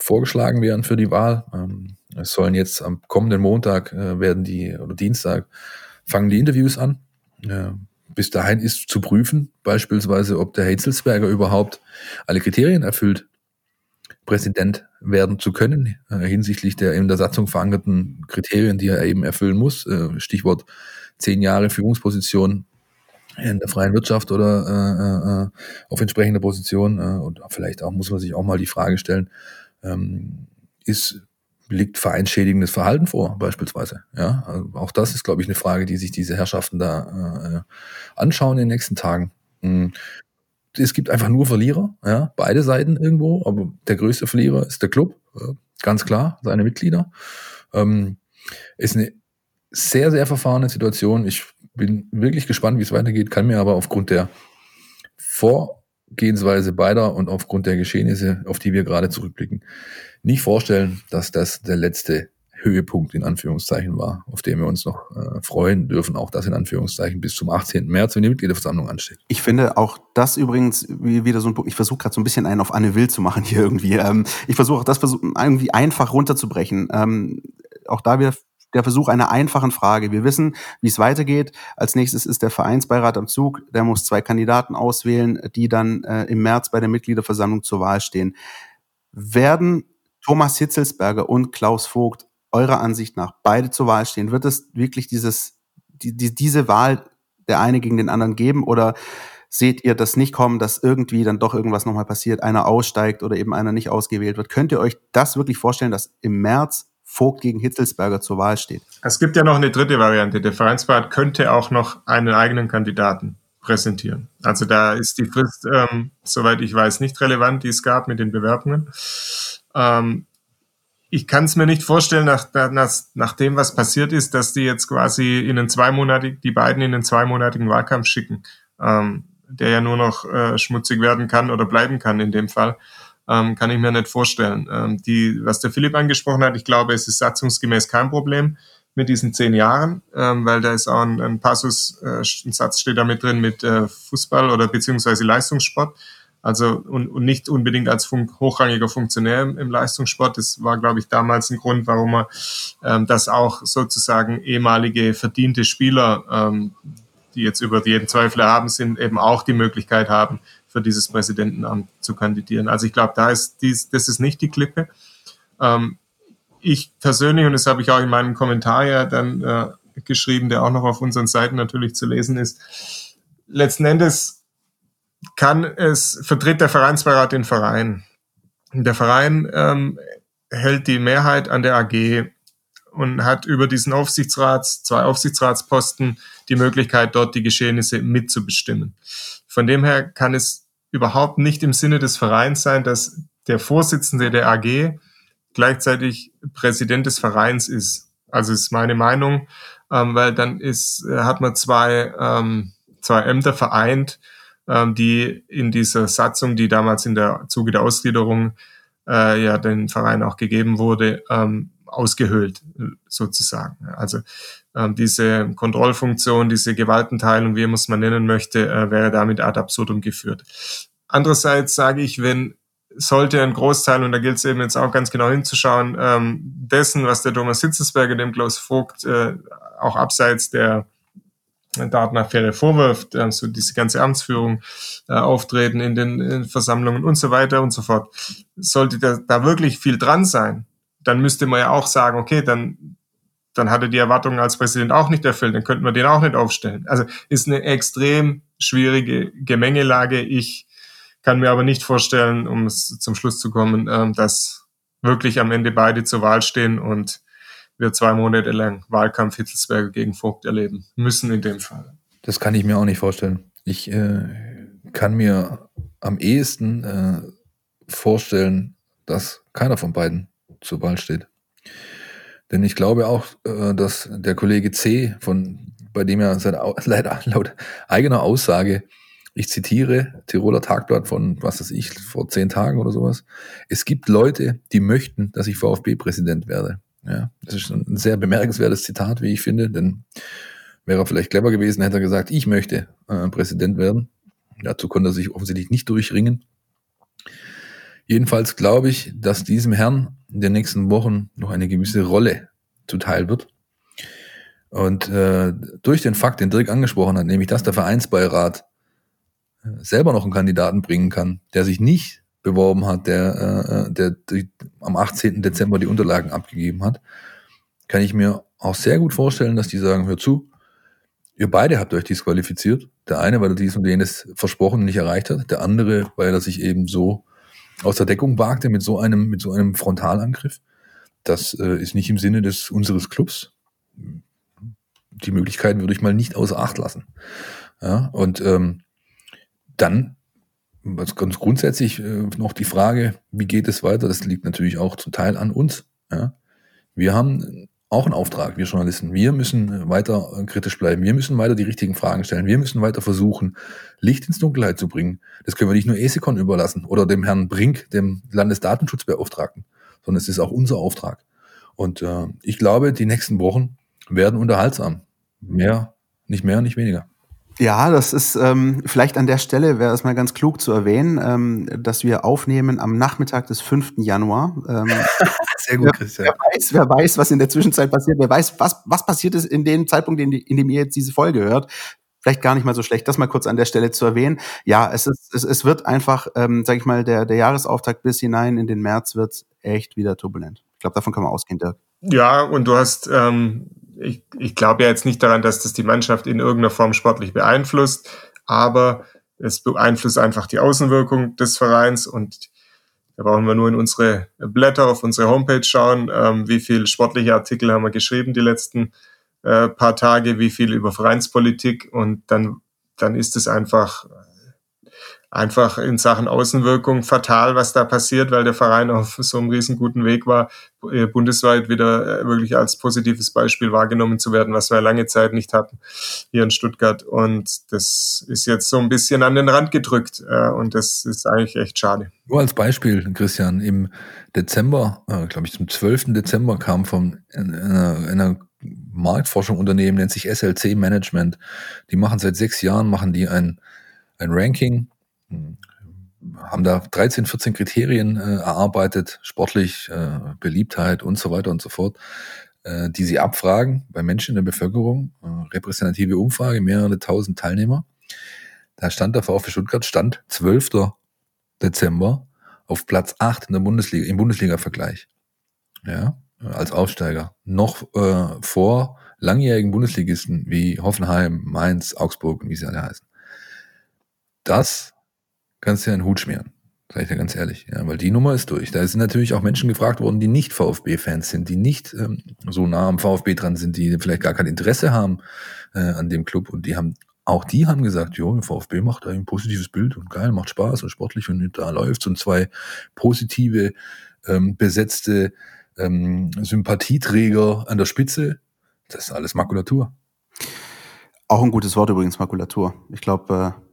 vorgeschlagen werden für die Wahl. Ähm, es sollen jetzt am kommenden Montag äh, werden die oder Dienstag fangen die Interviews an bis dahin ist zu prüfen, beispielsweise, ob der Hitzelsberger überhaupt alle Kriterien erfüllt, Präsident werden zu können, äh, hinsichtlich der in der Satzung verankerten Kriterien, die er eben erfüllen muss. Äh, Stichwort zehn Jahre Führungsposition in der freien Wirtschaft oder äh, äh, auf entsprechender Position. Äh, und vielleicht auch muss man sich auch mal die Frage stellen, ähm, ist liegt vereinsschädigendes Verhalten vor, beispielsweise. Ja, also auch das ist, glaube ich, eine Frage, die sich diese Herrschaften da äh, anschauen in den nächsten Tagen. Mhm. Es gibt einfach nur Verlierer, ja, beide Seiten irgendwo, aber der größte Verlierer ist der Club, ganz klar, seine Mitglieder. Ähm, ist eine sehr, sehr verfahrene Situation. Ich bin wirklich gespannt, wie es weitergeht, kann mir aber aufgrund der Vorgehensweise beider und aufgrund der Geschehnisse, auf die wir gerade zurückblicken, nicht vorstellen, dass das der letzte Höhepunkt in Anführungszeichen war, auf den wir uns noch äh, freuen dürfen, auch das in Anführungszeichen bis zum 18. März, wenn die Mitgliederversammlung ansteht. Ich finde auch das übrigens wieder so ein Punkt, ich versuche gerade so ein bisschen einen auf Anne Will zu machen (laughs) hier irgendwie. Ähm, ich versuche auch das irgendwie einfach runterzubrechen. Ähm, auch da wieder der Versuch einer einfachen Frage. Wir wissen, wie es weitergeht. Als nächstes ist der Vereinsbeirat am Zug. Der muss zwei Kandidaten auswählen, die dann äh, im März bei der Mitgliederversammlung zur Wahl stehen. Werden Thomas Hitzelsberger und Klaus Vogt eurer Ansicht nach beide zur Wahl stehen, wird es wirklich dieses, die, die, diese Wahl der eine gegen den anderen geben oder seht ihr das nicht kommen, dass irgendwie dann doch irgendwas nochmal passiert, einer aussteigt oder eben einer nicht ausgewählt wird? Könnt ihr euch das wirklich vorstellen, dass im März Vogt gegen Hitzelsberger zur Wahl steht? Es gibt ja noch eine dritte Variante. Der Vereinsbeirat könnte auch noch einen eigenen Kandidaten präsentieren. Also da ist die Frist, ähm, soweit ich weiß, nicht relevant, die es gab mit den Bewerbungen. Ähm, ich kann es mir nicht vorstellen, nach, nach, nach dem, was passiert ist, dass die jetzt quasi in einen zweimonatigen, die beiden in einen zweimonatigen Wahlkampf schicken, ähm, der ja nur noch äh, schmutzig werden kann oder bleiben kann in dem Fall, ähm, kann ich mir nicht vorstellen. Ähm, die, was der Philipp angesprochen hat, ich glaube, es ist satzungsgemäß kein Problem mit diesen zehn Jahren, ähm, weil da ist auch ein, ein Passus, äh, ein Satz steht da mit drin mit äh, Fußball oder beziehungsweise Leistungssport Also und, und nicht unbedingt als fun hochrangiger Funktionär im, im, Leistungssport. Das war, glaube ich, damals ein Grund, warum man ähm, das auch sozusagen ehemalige verdiente Spieler, ähm, die jetzt über jeden Zweifel haben, sind, eben auch die Möglichkeit haben, für dieses Präsidentenamt zu kandidieren. Also ich glaube, da ist dies, das ist nicht die Klippe. Ähm, ich persönlich, und das habe ich auch in meinem Kommentar ja dann äh, geschrieben, der auch noch auf unseren Seiten natürlich zu lesen ist, letzten Endes kann es, vertritt der Vereinsbeirat den Verein. Der Verein ähm, hält die Mehrheit an der AG und hat über diesen Aufsichtsrats, zwei Aufsichtsratsposten, die Möglichkeit, dort die Geschehnisse mitzubestimmen. Von dem her kann es überhaupt nicht im Sinne des Vereins sein, dass der Vorsitzende der AG gleichzeitig Präsident des Vereins ist. Also ist meine Meinung, ähm, weil dann ist, äh, hat man zwei, ähm, zwei Ämter vereint, ähm, die in dieser Satzung, die damals in der Zuge der Ausgliederung äh, ja den Verein auch gegeben wurde, ähm, ausgehöhlt sozusagen. Also ähm, diese Kontrollfunktion, diese Gewaltenteilung, wie man es mal nennen möchte, äh, wäre damit ad absurdum geführt. Andererseits sage ich, wenn sollte ein Großteil, und da gilt es eben jetzt auch ganz genau hinzuschauen, ähm, dessen, was der Thomas Hitzesberger dem Klaus Vogt äh, auch abseits der Datenaffäre vorwirft, also diese ganze Amtsführung, äh, Auftreten in den, in Versammlungen und so weiter und so fort. Sollte da, da wirklich viel dran sein, dann müsste man ja auch sagen, okay, dann, dann hat er die Erwartungen als Präsident auch nicht erfüllt, dann könnten wir den auch nicht aufstellen. Also ist eine extrem schwierige Gemengelage. Ich kann mir aber nicht vorstellen, um es zum Schluss zu kommen, ähm, dass wirklich am Ende beide zur Wahl stehen und wir zwei Monate lang Wahlkampf Hitzelsberger gegen Vogt erleben müssen in dem Fall. Das kann ich mir auch nicht vorstellen. Ich äh, kann mir am ehesten äh, vorstellen, dass keiner von beiden zur Wahl steht. Denn ich glaube auch, äh, dass der Kollege C, von, bei dem ja seit, (laughs) leider laut eigener Aussage ich zitiere Tiroler Tagblatt von, was weiß ich, vor zehn Tagen oder sowas. Es gibt Leute, die möchten, dass ich VfB-Präsident werde. Ja, das ist ein sehr bemerkenswertes Zitat, wie ich finde, denn wäre er vielleicht clever gewesen, hätte er gesagt, ich möchte äh, Präsident werden. Dazu konnte er sich offensichtlich nicht durchringen. Jedenfalls glaube ich, dass diesem Herrn in den nächsten Wochen noch eine gewisse Rolle zuteil wird. Und äh, durch den Fakt, den Dirk angesprochen hat, nämlich dass der Vereinsbeirat selber noch einen Kandidaten bringen kann, der sich nicht beworben hat, der, äh, der die, am 18. Dezember die Unterlagen abgegeben hat, kann ich mir auch sehr gut vorstellen, dass die sagen, hör zu, ihr beide habt euch disqualifiziert. Der eine, weil er dies und jenes versprochen nicht erreicht hat, der andere, weil er sich eben so aus der Deckung wagte mit so einem, mit so einem Frontalangriff. Das äh, ist nicht im Sinne des unseres Clubs. Die Möglichkeiten würde ich mal nicht außer Acht lassen. Ja, und ähm, dann was ganz grundsätzlich äh, noch die Frage, wie geht es weiter? Das liegt natürlich auch zum Teil an uns. Ja? Wir haben auch einen Auftrag, wir Journalisten. Wir müssen weiter äh, kritisch bleiben. Wir müssen weiter die richtigen Fragen stellen. Wir müssen weiter versuchen, Licht ins Dunkelheit zu bringen. Das können wir nicht nur ESECON überlassen oder dem Herrn Brink, dem Landesdatenschutzbeauftragten, sondern es ist auch unser Auftrag. Und äh, ich glaube, die nächsten Wochen werden unterhaltsam. Mehr, nicht mehr, nicht weniger. Ja, das ist ähm, vielleicht an der Stelle wäre es mal ganz klug zu erwähnen, ähm, dass wir aufnehmen am Nachmittag des 5. Januar. Ähm, (laughs) Sehr gut, Christian. Wer, wer, weiß, wer weiß, was in der Zwischenzeit passiert, wer weiß, was, was passiert ist in dem Zeitpunkt, in, in dem ihr jetzt diese Folge hört. Vielleicht gar nicht mal so schlecht, das mal kurz an der Stelle zu erwähnen. Ja, es ist, es, es wird einfach, ähm, sag ich mal, der, der Jahresauftakt bis hinein in den März wird echt wieder turbulent. Ich glaube, davon kann man ausgehen, Dirk. Ja, und du hast ähm, ich, ich glaube ja jetzt nicht daran, dass das die Mannschaft in irgendeiner Form sportlich beeinflusst, aber es beeinflusst einfach die Außenwirkung des Vereins und da brauchen wir nur in unsere Blätter auf unsere Homepage schauen, ähm, wie viel sportliche Artikel haben wir geschrieben die letzten äh, paar Tage, wie viel über Vereinspolitik und dann, dann ist es einfach einfach in Sachen Außenwirkung fatal, was da passiert, weil der Verein auf so einem riesenguten Weg war, äh, bundesweit wieder äh, wirklich als positives Beispiel wahrgenommen zu werden, was wir lange Zeit nicht hatten hier in Stuttgart. Und das ist jetzt so ein bisschen an den Rand gedrückt äh, und das ist eigentlich echt schade. Nur als Beispiel, Christian, im Dezember, glaube ich, zum 12. Dezember kam von einer, einer Marktforschung Unternehmen, nennt sich SLC Management. Die machen seit sechs Jahren, machen die ein, ein Ranking haben da 13, 14 Kriterien äh, erarbeitet, sportlich, äh, Beliebtheit und so weiter und so fort, äh, die sie abfragen bei Menschen in der Bevölkerung. Äh, repräsentative Umfrage, mehrere tausend Teilnehmer. Da stand der VfB Stuttgart, stand 12. Dezember auf Platz 8 in der Bundesliga, im Bundesliga-Vergleich. Ja, als Aufsteiger. Noch äh, vor langjährigen Bundesligisten wie Hoffenheim, Mainz, Augsburg und wie sie alle heißen. Das kannst ja einen Hut schmieren. Sag ich dir ganz ehrlich. Ja, weil die Nummer ist durch. Da sind natürlich auch Menschen gefragt worden, die nicht VfB-Fans sind, die nicht ähm, so nah am VfB dran sind, die vielleicht gar kein Interesse haben äh, an dem Club und die haben auch die haben gesagt, jo, VfB macht ein positives Bild und geil, macht Spaß und sportlich und da läuft's und zwei positive, ähm, besetzte ähm, Sympathieträger an der Spitze, das ist alles Makulatur. Auch ein gutes Wort übrigens, Makulatur. Ich glaube, äh,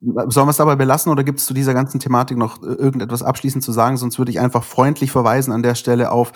Sollen wir es dabei belassen oder gibt es zu dieser ganzen Thematik noch äh, irgendetwas abschließend zu sagen? Sonst würde ich einfach freundlich verweisen an der Stelle auf,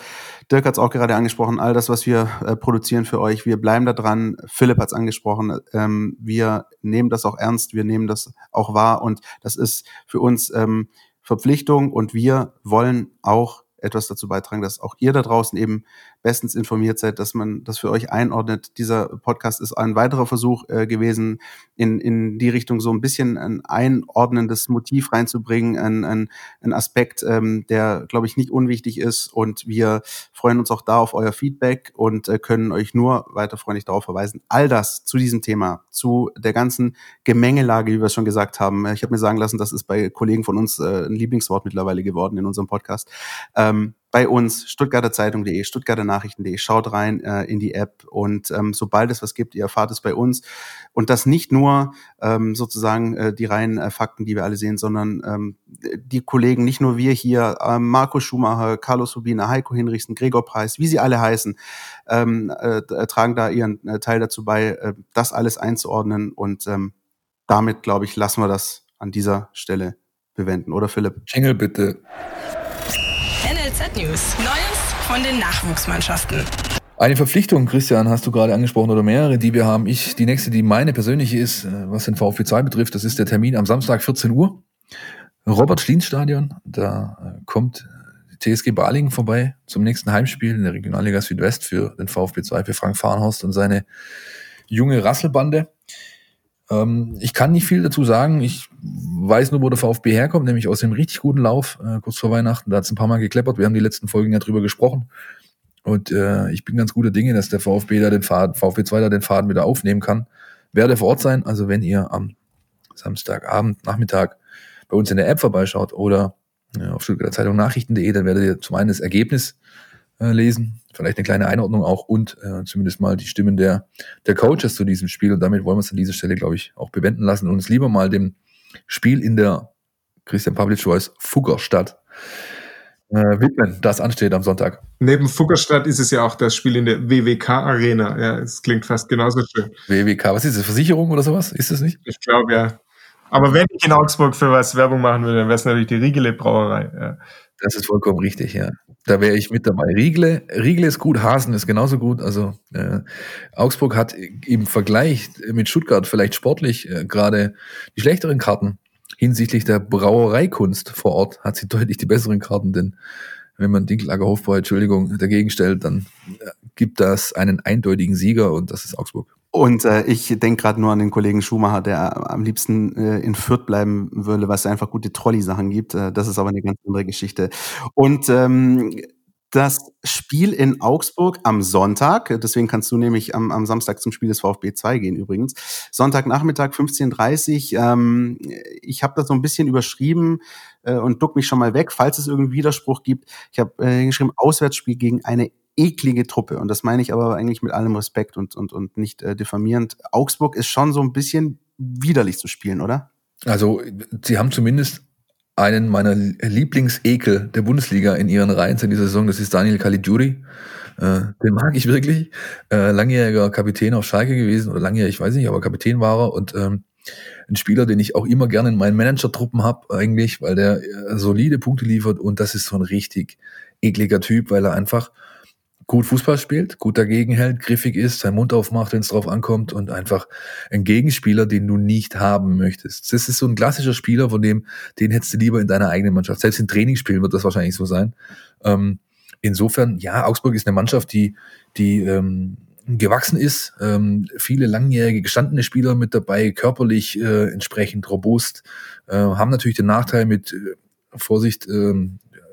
Dirk hat es auch gerade angesprochen, all das, was wir äh, produzieren für euch. Wir bleiben da dran. Philipp hat es angesprochen. Ähm, wir nehmen das auch ernst, wir nehmen das auch wahr und das ist für uns ähm, Verpflichtung und wir wollen auch etwas dazu beitragen, dass auch ihr da draußen eben bestens informiert seid, dass man das für euch einordnet. Dieser Podcast ist ein weiterer Versuch äh, gewesen, in, in die Richtung so ein bisschen ein einordnendes Motiv reinzubringen, ein, ein, ein Aspekt, ähm, der, glaube ich, nicht unwichtig ist. Und wir freuen uns auch da auf euer Feedback und äh, können euch nur weiter freundlich darauf verweisen. All das zu diesem Thema, zu der ganzen Gemengelage, wie wir es schon gesagt haben. Ich habe mir sagen lassen, das ist bei Kollegen von uns äh, ein Lieblingswort mittlerweile geworden in unserem Podcast. Ähm, bei uns, Stuttgarter Zeitung.de, Stuttgarter Nachrichten.de, schaut rein äh, in die App und ähm, sobald es was gibt, ihr erfahrt es bei uns. Und das nicht nur ähm, sozusagen äh, die reinen äh, Fakten, die wir alle sehen, sondern ähm, die Kollegen, nicht nur wir hier, äh, Marco Schumacher, Carlos Rubina, Heiko Hinrichsen, Gregor Preis, wie sie alle heißen, ähm, äh, tragen da ihren äh, Teil dazu bei, äh, das alles einzuordnen. Und ähm, damit, glaube ich, lassen wir das an dieser Stelle bewenden, oder Philipp? Jingle bitte. News. Neues von den Nachwuchsmannschaften. Eine Verpflichtung, Christian, hast du gerade angesprochen oder mehrere, die wir haben. Ich, die nächste, die meine persönliche ist, äh, was den VfB 2 betrifft, das ist der Termin am Samstag 14 Uhr. Robert Schlien Stadion, da äh, kommt die TSG Balingen vorbei zum nächsten Heimspiel in der Regionalliga Südwest für den VfB 2, für Frank Farnhorst und seine junge Rasselbande. Ähm, ich kann nicht viel dazu sagen. Ich weiß nur, wo der VfB herkommt, nämlich aus dem richtig guten Lauf äh, kurz vor Weihnachten. Da hat es ein paar Mal gekleppert. Wir haben die letzten Folgen ja drüber gesprochen. Und äh, ich bin ganz guter Dinge, dass der VfB da den Faden, VfB 2 da den Faden wieder aufnehmen kann. Werde vor Ort sein. Also wenn ihr am Samstagabend, Nachmittag bei uns in der App vorbeischaut oder ja, auf Stuttgarter Zeitung Nachrichten.de, dann werdet ihr zum einen das Ergebnis äh, lesen, vielleicht eine kleine Einordnung auch und äh, zumindest mal die Stimmen der, der Coaches zu diesem Spiel. Und damit wollen wir es an dieser Stelle, glaube ich, auch bewenden lassen und uns lieber mal dem Spiel in der Christian Pavlic Royce Fuggerstadt äh, widmen, das ansteht am Sonntag. Neben Fuggerstadt ist es ja auch das Spiel in der WWK Arena. Ja, es klingt fast genauso schön. WWK, was ist das? Versicherung oder sowas? Ist das nicht? Ich glaube ja. Aber wenn ich in Augsburg für was Werbung machen würde, dann wäre es natürlich die Riegele Brauerei. Ja. Das ist vollkommen richtig, ja. Da wäre ich mit dabei. Riegle, Riegle ist gut, Hasen ist genauso gut. Also äh, Augsburg hat im Vergleich mit Stuttgart vielleicht sportlich äh, gerade die schlechteren Karten. Hinsichtlich der Brauereikunst vor Ort hat sie (laughs) deutlich die besseren Karten, denn wenn man Dinklager Hofbräu, Entschuldigung, dagegen stellt, dann äh, gibt das einen eindeutigen Sieger und das ist Augsburg. Und äh, ich denke gerade nur an den Kollegen Schumacher, der am liebsten äh, in Fürth bleiben würde, was einfach gute Trolley-Sachen gibt. Äh, das ist aber eine ganz andere Geschichte. Und ähm, das Spiel in Augsburg am Sonntag, deswegen kannst du nämlich am, am Samstag zum Spiel des VfB 2 gehen übrigens. Sonntagnachmittag 15.30 ähm, Ich habe das so ein bisschen überschrieben äh, und duck mich schon mal weg, falls es irgendeinen Widerspruch gibt. Ich habe äh, geschrieben, Auswärtsspiel gegen eine eklige Truppe. Und das meine ich aber eigentlich mit allem Respekt und, und, und nicht äh, diffamierend. Augsburg ist schon so ein bisschen widerlich zu spielen, oder? Also, sie haben zumindest einen meiner Lieblingsekel der Bundesliga in ihren Reihen in dieser Saison. Das ist Daniel Caligiuri. Äh, den mag ich wirklich. Äh, langjähriger Kapitän auf Schalke gewesen oder langjährig, ich weiß nicht, aber Kapitän war er und ähm, ein Spieler, den ich auch immer gerne in meinen Manager-Truppen habe eigentlich, weil der äh, solide Punkte liefert und das ist so ein richtig ekliger Typ, weil er einfach gut Fußball spielt, gut dagegen hält, griffig ist, seinen Mund aufmacht, wenn es drauf ankommt und einfach ein Gegenspieler, den du nicht haben möchtest. Das ist so ein klassischer Spieler, von dem, den hättest du lieber in deiner eigenen Mannschaft. Selbst in Trainingsspielen wird das wahrscheinlich so sein. Ähm, insofern, ja, Augsburg ist eine Mannschaft, die, die ähm, gewachsen ist. Ähm, viele langjährige gestandene Spieler mit dabei, körperlich äh, entsprechend robust, äh, haben natürlich den Nachteil mit äh, Vorsicht, äh,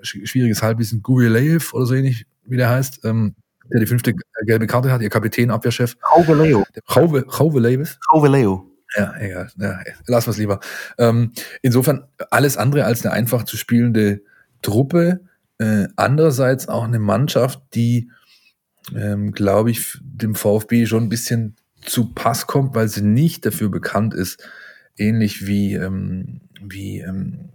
schwieriges Halbwissen, Gurilev oder so ähnlich, wie der heißt, ähm, der die fünfte gelbe Karte hat, ihr Kapitän, Abwehrchef. Rauveleo. Rauveleo. Rauveleo. Ja, egal. Ja, lass was lieber. Ähm, insofern alles andere als eine einfach zu spielende Truppe. Äh, andererseits auch eine Mannschaft, die, ähm, glaube ich, dem VfB schon ein bisschen zu Pass kommt, weil sie nicht dafür bekannt ist, ähnlich wie, ähm, wie ähm,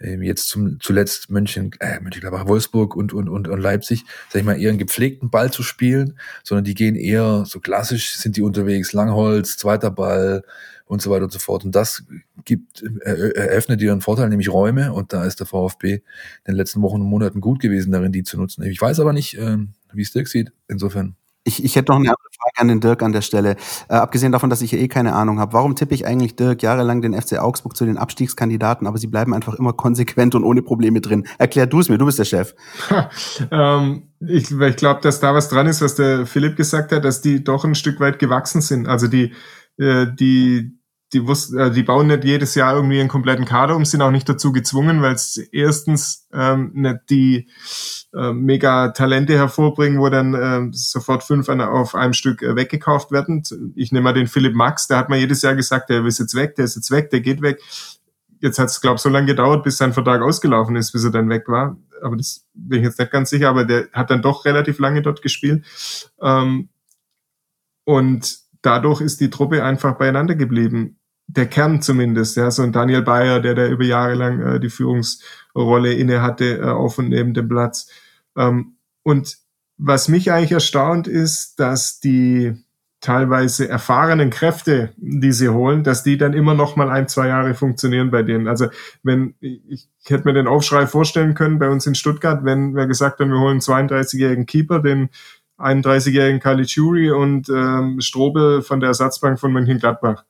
ähm, jetzt zum, zuletzt München, äh, Mönchengladbach, Wolfsburg und, und, und, und Leipzig, sag ich mal, eher einen gepflegten Ball zu spielen, sondern die gehen eher so klassisch, sind die unterwegs, Langholz, zweiter Ball und so weiter und so fort. Und das gibt, äh, eröffnet dir einen Vorteil, nämlich Räume. Und da ist der VfB in den letzten Wochen und Monaten gut gewesen, darin die zu nutzen. Ich weiß aber nicht, äh, wie es Dirk sieht. Insofern. Ich, ich hätte noch eine andere Frage an den Dirk an der Stelle. Äh, abgesehen davon, dass ich eh keine Ahnung habe. Warum tippe ich eigentlich Dirk jahrelang den FC Augsburg zu den Abstiegskandidaten, aber sie bleiben einfach immer (laughs) konsequent und ohne Probleme drin? Erklär du es mir, du bist der Chef. (laughs) ähm, ich ich glaube, dass da was dran ist, was der Philipp gesagt hat, dass die doch ein Stück weit gewachsen sind. Also die, äh, die, die, wussten, äh, die bauen nicht jedes Jahr irgendwie einen kompletten Kader um, sind auch nicht dazu gezwungen, weil es erstens ähm, nicht die äh, mega Talente hervorbringen, wo dann äh, sofort fünf an, auf einem Stück äh, weggekauft werden. Ich nehme mal den Philipp Max, der hat mir jedes Jahr gesagt, der ist jetzt weg, der ist jetzt weg, der geht weg. Jetzt hat es, glaube ich, so lange gedauert, bis sein Vertrag ausgelaufen ist, bis er dann weg war. Aber das bin ich jetzt nicht ganz sicher, aber der hat dann doch relativ lange dort gespielt. Ähm, und dadurch ist die Truppe einfach beieinander geblieben der Kern zumindest, ja, so ein Daniel Bayer, der da über Jahre lang äh, die Führungsrolle inne hatte, äh, auf und neben dem Platz. Ähm, und was mich eigentlich erstaunt ist, dass die teilweise erfahrenen Kräfte, die sie holen, dass die dann immer noch mal ein, zwei Jahre funktionieren bei denen. Also wenn ich, ich hätte mir den Aufschrei vorstellen können bei uns in Stuttgart, wenn wir gesagt haben, wir holen einen 32-jährigen Keeper, den 31-jährigen Caligiuri und ähm, Strobel von der Ersatzbank von Mönchengladbach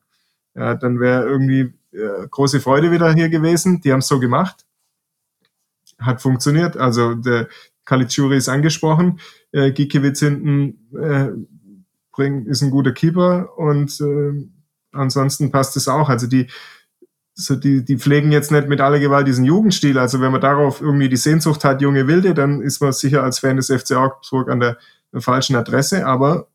ja, dann wäre irgendwie äh, große Freude wieder hier gewesen. Die haben es so gemacht. Hat funktioniert. Also der Kalitschuri ist angesprochen. Äh, Gikiewicz hinten äh, bringt, ist ein guter Keeper und äh, ansonsten passt es auch. Also die, so die, die pflegen jetzt nicht mit aller Gewalt diesen Jugendstil. Also wenn man darauf irgendwie die Sehnsucht hat, junge Wilde, dann ist man sicher als Fan des FC Augsburg an der, der falschen Adresse. Aber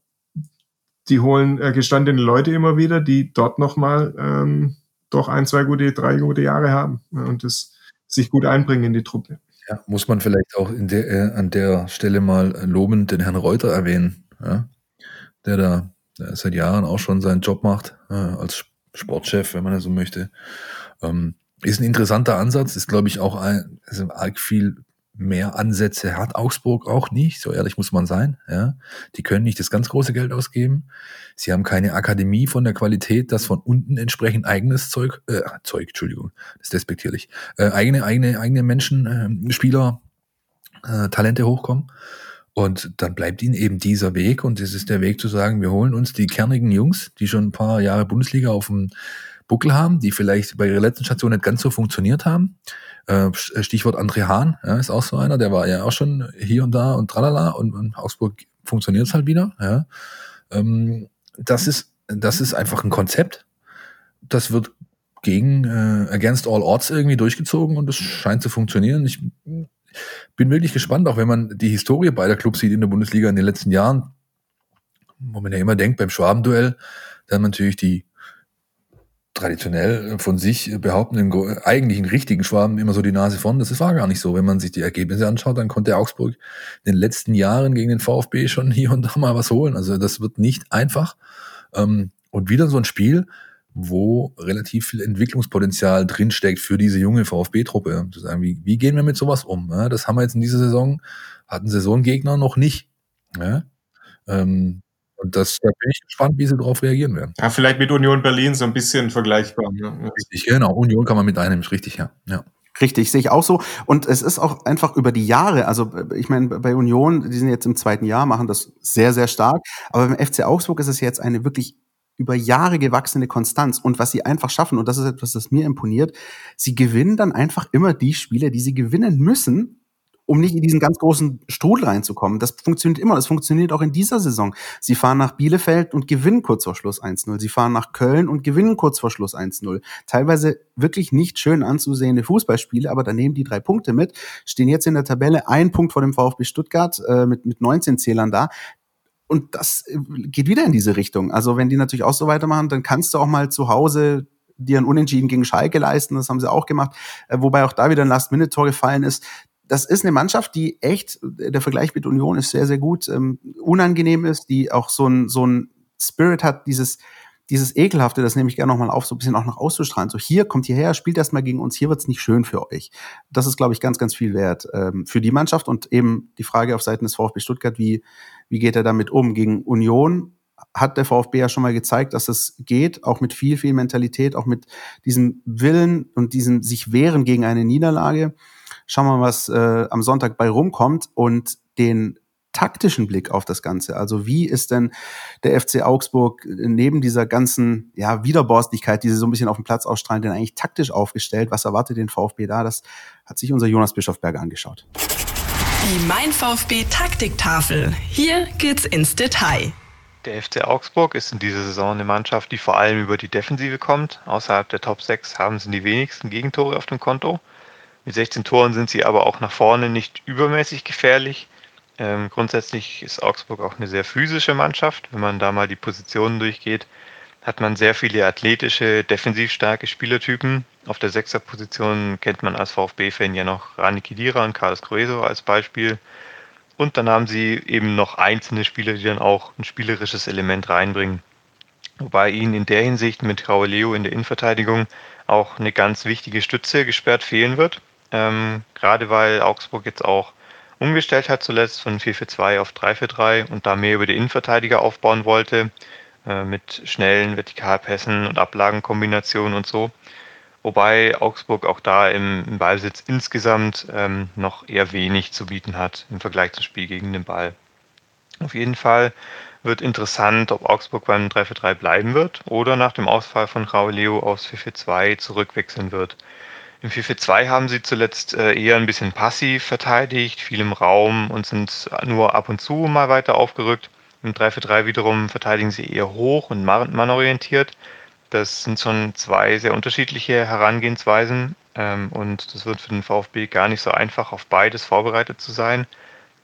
die holen äh, gestandene Leute immer wieder, die dort nochmal ähm, doch ein, zwei gute, drei gute Jahre haben und das sich gut einbringen in die Truppe. Ja, muss man vielleicht auch der, äh, an der Stelle mal lobend den Herrn Reuter erwähnen, ja, der da der seit Jahren auch schon seinen Job macht, äh, als Sportchef, wenn man das so möchte. Ähm, ist ein interessanter Ansatz, ist, glaube ich, auch ein, also arg viel mehr Ansätze hat Augsburg auch nicht, so ehrlich muss man sein. Ja. Die können nicht das ganz große Geld ausgeben. Sie haben keine Akademie von der Qualität, dass von unten entsprechend eigenes Zeug, äh, Zeug, Entschuldigung, das ist despektierlich, äh, eigene, eigene, eigene Menschen, äh, Spieler, äh, Talente hochkommen. Und dann bleibt ihnen eben dieser Weg und es ist der Weg zu sagen, wir holen uns die kernigen Jungs, die schon ein paar Jahre Bundesliga auf dem Buckel haben, die vielleicht bei ihrer letzten Station nicht ganz so funktioniert haben äh, Stichwort André Hahn, ja, ist auch so einer, der war ja auch schon hier und da und tralala und in Augsburg funktioniert es halt wieder. Ja. Ähm, das, ist, das ist einfach ein Konzept. Das wird gegen äh, Against All Odds irgendwie durchgezogen und es scheint zu funktionieren. Ich bin wirklich gespannt, auch wenn man die Historie beider Clubs sieht in der Bundesliga in den letzten Jahren, wo man ja immer denkt, beim Schwabenduell, dann natürlich die traditionell von sich behauptenden eigentlichen richtigen Schwaben immer so die Nase vorn. Das war gar nicht so. Wenn man sich die Ergebnisse anschaut, dann konnte Augsburg in den letzten Jahren gegen den VfB schon (laughs) hier und da mal was holen. Also das wird nicht einfach. Ähm, und wieder so ein Spiel, wo relativ viel Entwicklungspotenzial drinsteckt für diese junge VfB-Truppe. Wie, gehen wir mit sowas um? Das haben wir jetzt in dieser Saison, hatten Saisongegner noch nicht. Ähm, und das, da bin ich gespannt, wie sie darauf reagieren werden. Ja, vielleicht mit Union Berlin so ein bisschen vergleichbar. Ne? Richtig, genau. Union kann man mit einnehmen, ist richtig, ja. ja. Richtig, sehe ich auch so. Und es ist auch einfach über die Jahre, also ich meine, bei Union, die sind jetzt im zweiten Jahr, machen das sehr, sehr stark. Aber beim FC Augsburg ist es jetzt eine wirklich über Jahre gewachsene Konstanz. Und was sie einfach schaffen, und das ist etwas, das mir imponiert, sie gewinnen dann einfach immer die Spiele, die sie gewinnen müssen, um nicht in diesen ganz großen Strudel reinzukommen. Das funktioniert immer. Das funktioniert auch in dieser Saison. Sie fahren nach Bielefeld und gewinnen kurz vor Schluss 1-0. Sie fahren nach Köln und gewinnen kurz vor Schluss 1-0. Teilweise wirklich nicht schön anzusehende Fußballspiele, aber da nehmen die drei Punkte mit, stehen jetzt in der Tabelle ein Punkt vor dem VfB Stuttgart äh, mit, mit 19 Zählern da. Und das äh, geht wieder in diese Richtung. Also wenn die natürlich auch so weitermachen, dann kannst du auch mal zu Hause dir ein Unentschieden gegen Schalke leisten. Das haben sie auch gemacht. Äh, wobei auch da wieder ein Last-Minute-Tor gefallen ist das ist eine Mannschaft, die echt, der Vergleich mit Union ist sehr, sehr gut, ähm, unangenehm ist, die auch so ein, so ein Spirit hat, dieses, dieses Ekelhafte, das nehme ich gerne nochmal auf, so ein bisschen auch noch auszustrahlen. So, hier, kommt hierher, spielt erstmal gegen uns, hier wird's nicht schön für euch. Das ist, glaube ich, ganz, ganz viel wert ähm, für die Mannschaft und eben die Frage auf Seiten des VfB Stuttgart, wie, wie geht er damit um? Gegen Union hat der VfB ja schon mal gezeigt, dass es geht, auch mit viel, viel Mentalität, auch mit diesem Willen und diesem sich wehren gegen eine Niederlage. Schauen wir mal, was äh, am Sonntag bei rumkommt und den taktischen Blick auf das Ganze. Also wie ist denn der FC Augsburg neben dieser ganzen ja, Widerborstigkeit, die sie so ein bisschen auf dem Platz ausstrahlen, denn eigentlich taktisch aufgestellt? Was erwartet den VfB da? Das hat sich unser Jonas Bischofberger angeschaut. Die Mein VfB Taktiktafel. Hier geht's ins Detail. Der FC Augsburg ist in dieser Saison eine Mannschaft, die vor allem über die Defensive kommt. Außerhalb der Top 6 haben sie die wenigsten Gegentore auf dem Konto. Mit 16 Toren sind sie aber auch nach vorne nicht übermäßig gefährlich. Ähm, grundsätzlich ist Augsburg auch eine sehr physische Mannschaft. Wenn man da mal die Positionen durchgeht, hat man sehr viele athletische, defensiv starke Spielertypen. Auf der Sechserposition kennt man als VfB-Fan ja noch Rani Kidira und Carlos Crueso als Beispiel. Und dann haben sie eben noch einzelne Spieler, die dann auch ein spielerisches Element reinbringen. Wobei ihnen in der Hinsicht mit Rauleo in der Innenverteidigung auch eine ganz wichtige Stütze gesperrt fehlen wird. Ähm, gerade weil Augsburg jetzt auch umgestellt hat zuletzt von 4-4-2 auf 3-4-3 und da mehr über die Innenverteidiger aufbauen wollte, äh, mit schnellen Vertikalpässen und Ablagenkombinationen und so. Wobei Augsburg auch da im, im Ballbesitz insgesamt ähm, noch eher wenig zu bieten hat im Vergleich zum Spiel gegen den Ball. Auf jeden Fall wird interessant, ob Augsburg beim 3-4-3 bleiben wird oder nach dem Ausfall von Rauleo aufs 4-4-2 zurückwechseln wird. Im 4-4-2 haben sie zuletzt äh, eher ein bisschen passiv verteidigt, viel im Raum und sind nur ab und zu mal weiter aufgerückt. Im 3-4-3 wiederum verteidigen sie eher hoch und mannorientiert. Das sind schon zwei sehr unterschiedliche Herangehensweisen ähm, und das wird für den VfB gar nicht so einfach, auf beides vorbereitet zu sein.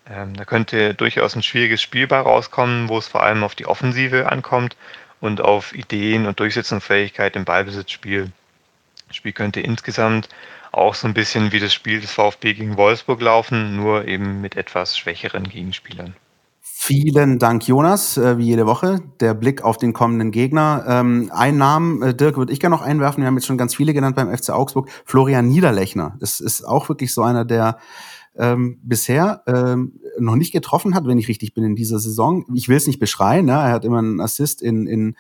Ähm, da könnte durchaus ein schwieriges Spiel bei rauskommen, wo es vor allem auf die Offensive ankommt und auf Ideen und Durchsetzungsfähigkeit im Ballbesitzspiel. Das Spiel könnte insgesamt auch so ein bisschen wie das Spiel des VfB gegen Wolfsburg laufen, nur eben mit etwas schwächeren Gegenspielern. Vielen Dank, Jonas, äh, wie jede Woche. Der Blick auf den kommenden Gegner. Ähm, ein Namen, äh, Dirk, würde ich gerne noch einwerfen. Wir haben jetzt schon ganz viele genannt beim FC Augsburg. Florian Niederlechner. Das ist auch wirklich so einer, der ähm, bisher ähm, noch nicht getroffen hat, wenn ich richtig bin in dieser Saison. Ich will es nicht beschreien. Ne? Er hat immer einen Assist in, in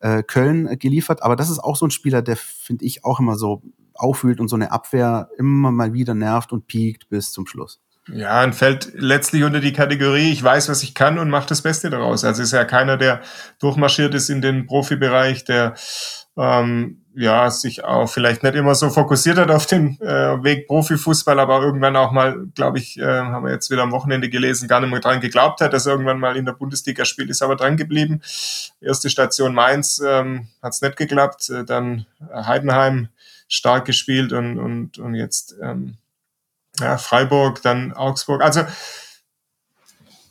äh, Köln geliefert. Aber das ist auch so ein Spieler, der, finde ich, auch immer so aufwühlt und so eine Abwehr immer mal wieder nervt und piekt bis zum Schluss. Ja, und fällt letztlich unter die Kategorie, ich weiß, was ich kann und mache das Beste daraus. Also ist ja keiner, der durchmarschiert ist in den Profibereich, der ähm, ja sich auch vielleicht nicht immer so fokussiert hat auf den äh, Weg Profifußball, aber irgendwann auch mal, glaube ich, äh, haben wir jetzt wieder am Wochenende gelesen, gar nicht mehr dran geglaubt hat, dass er irgendwann mal in der Bundesliga spielt, ist aber dran geblieben. Erste Station Mainz ähm, hat es nicht geklappt, äh, dann Heidenheim stark gespielt und, und, und jetzt ähm, ja, Freiburg, dann Augsburg. Also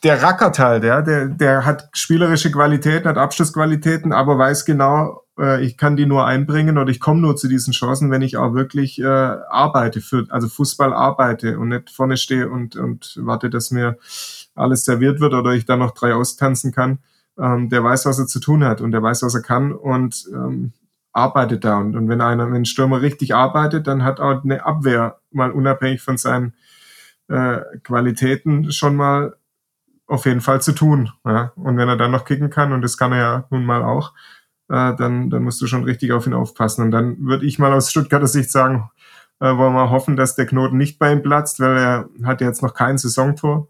der rackert halt, ja, der, der hat spielerische Qualitäten, hat Abschlussqualitäten, aber weiß genau, äh, ich kann die nur einbringen oder ich komme nur zu diesen Chancen, wenn ich auch wirklich äh, arbeite, für, also Fußball arbeite und nicht vorne stehe und, und warte, dass mir alles serviert wird oder ich dann noch drei austanzen kann. Ähm, der weiß, was er zu tun hat und der weiß, was er kann und ähm, arbeitet da. Und, und wenn einer, wenn ein Stürmer richtig arbeitet, dann hat auch eine Abwehr mal unabhängig von seinen äh, Qualitäten schon mal auf jeden Fall zu tun. Ja? Und wenn er dann noch kicken kann, und das kann er ja nun mal auch, äh, dann, dann musst du schon richtig auf ihn aufpassen. Und dann würde ich mal aus Stuttgarter Sicht sagen, äh, wollen wir hoffen, dass der Knoten nicht bei ihm platzt, weil er hat jetzt noch kein Saisontor.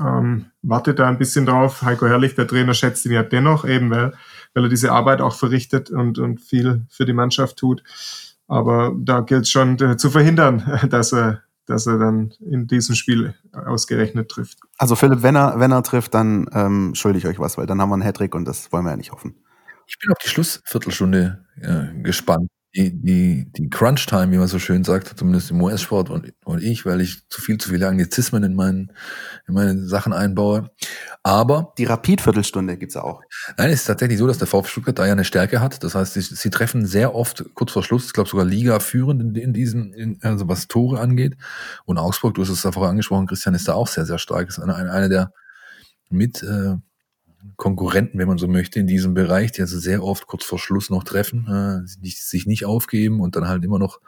Ähm, wartet da ein bisschen drauf. Heiko Herrlich, der Trainer, schätzt ihn ja dennoch, eben weil, weil er diese Arbeit auch verrichtet und, und viel für die Mannschaft tut. Aber da gilt schon äh, zu verhindern, (laughs) dass er, dass er dann in diesem Spiel ausgerechnet trifft. Also Philipp, wenn er, wenn er trifft, dann ähm, schulde ich euch was, weil dann haben wir einen Hattrick und das wollen wir ja nicht hoffen. Ich bin auf die Schlussviertelstunde äh, gespannt die, die, die Crunch-Time, wie man so schön sagt, zumindest im US-Sport und, und ich, weil ich zu viel, zu viele Anglizismen in meinen, in meine Sachen einbaue. Aber. Die Rapid-Viertelstunde gibt's auch. Nein, es ist tatsächlich so, dass der VfB Stuttgart da ja eine Stärke hat. Das heißt, sie, sie treffen sehr oft kurz vor Schluss, ich glaube sogar Liga führend in, in diesem, in, also was Tore angeht. Und Augsburg, du hast es davor angesprochen, Christian ist da auch sehr, sehr stark. Ist eine, eine, eine der mit, äh, Konkurrenten, wenn man so möchte, in diesem Bereich, die also sehr oft kurz vor Schluss noch treffen, äh, sich nicht aufgeben und dann halt immer noch,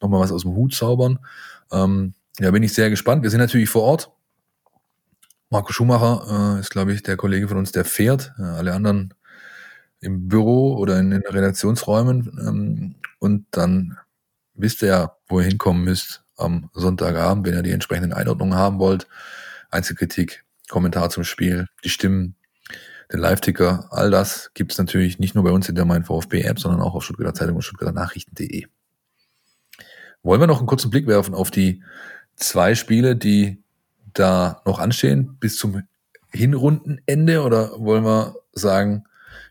noch was aus dem Hut zaubern. Ähm, ja, bin ich sehr gespannt. Wir sind natürlich vor Ort. Marco Schumacher äh, ist, glaube ich, der Kollege von uns, der fährt. Äh, alle anderen im Büro oder in den Redaktionsräumen. Ähm, und dann wisst ihr ja, wo ihr hinkommen müsst am Sonntagabend, wenn ihr die entsprechenden Einordnungen haben wollt. Einzelkritik, Kommentar zum Spiel, die Stimmen, den Live-Ticker, all das gibt es natürlich nicht nur bei uns in der Mein VfB-App, sondern auch auf Stuttgarter Zeitung und Stuttgarter Nachrichten.de. Wollen wir noch einen kurzen Blick werfen auf die zwei Spiele, die da noch anstehen bis zum Hinrundenende oder wollen wir sagen,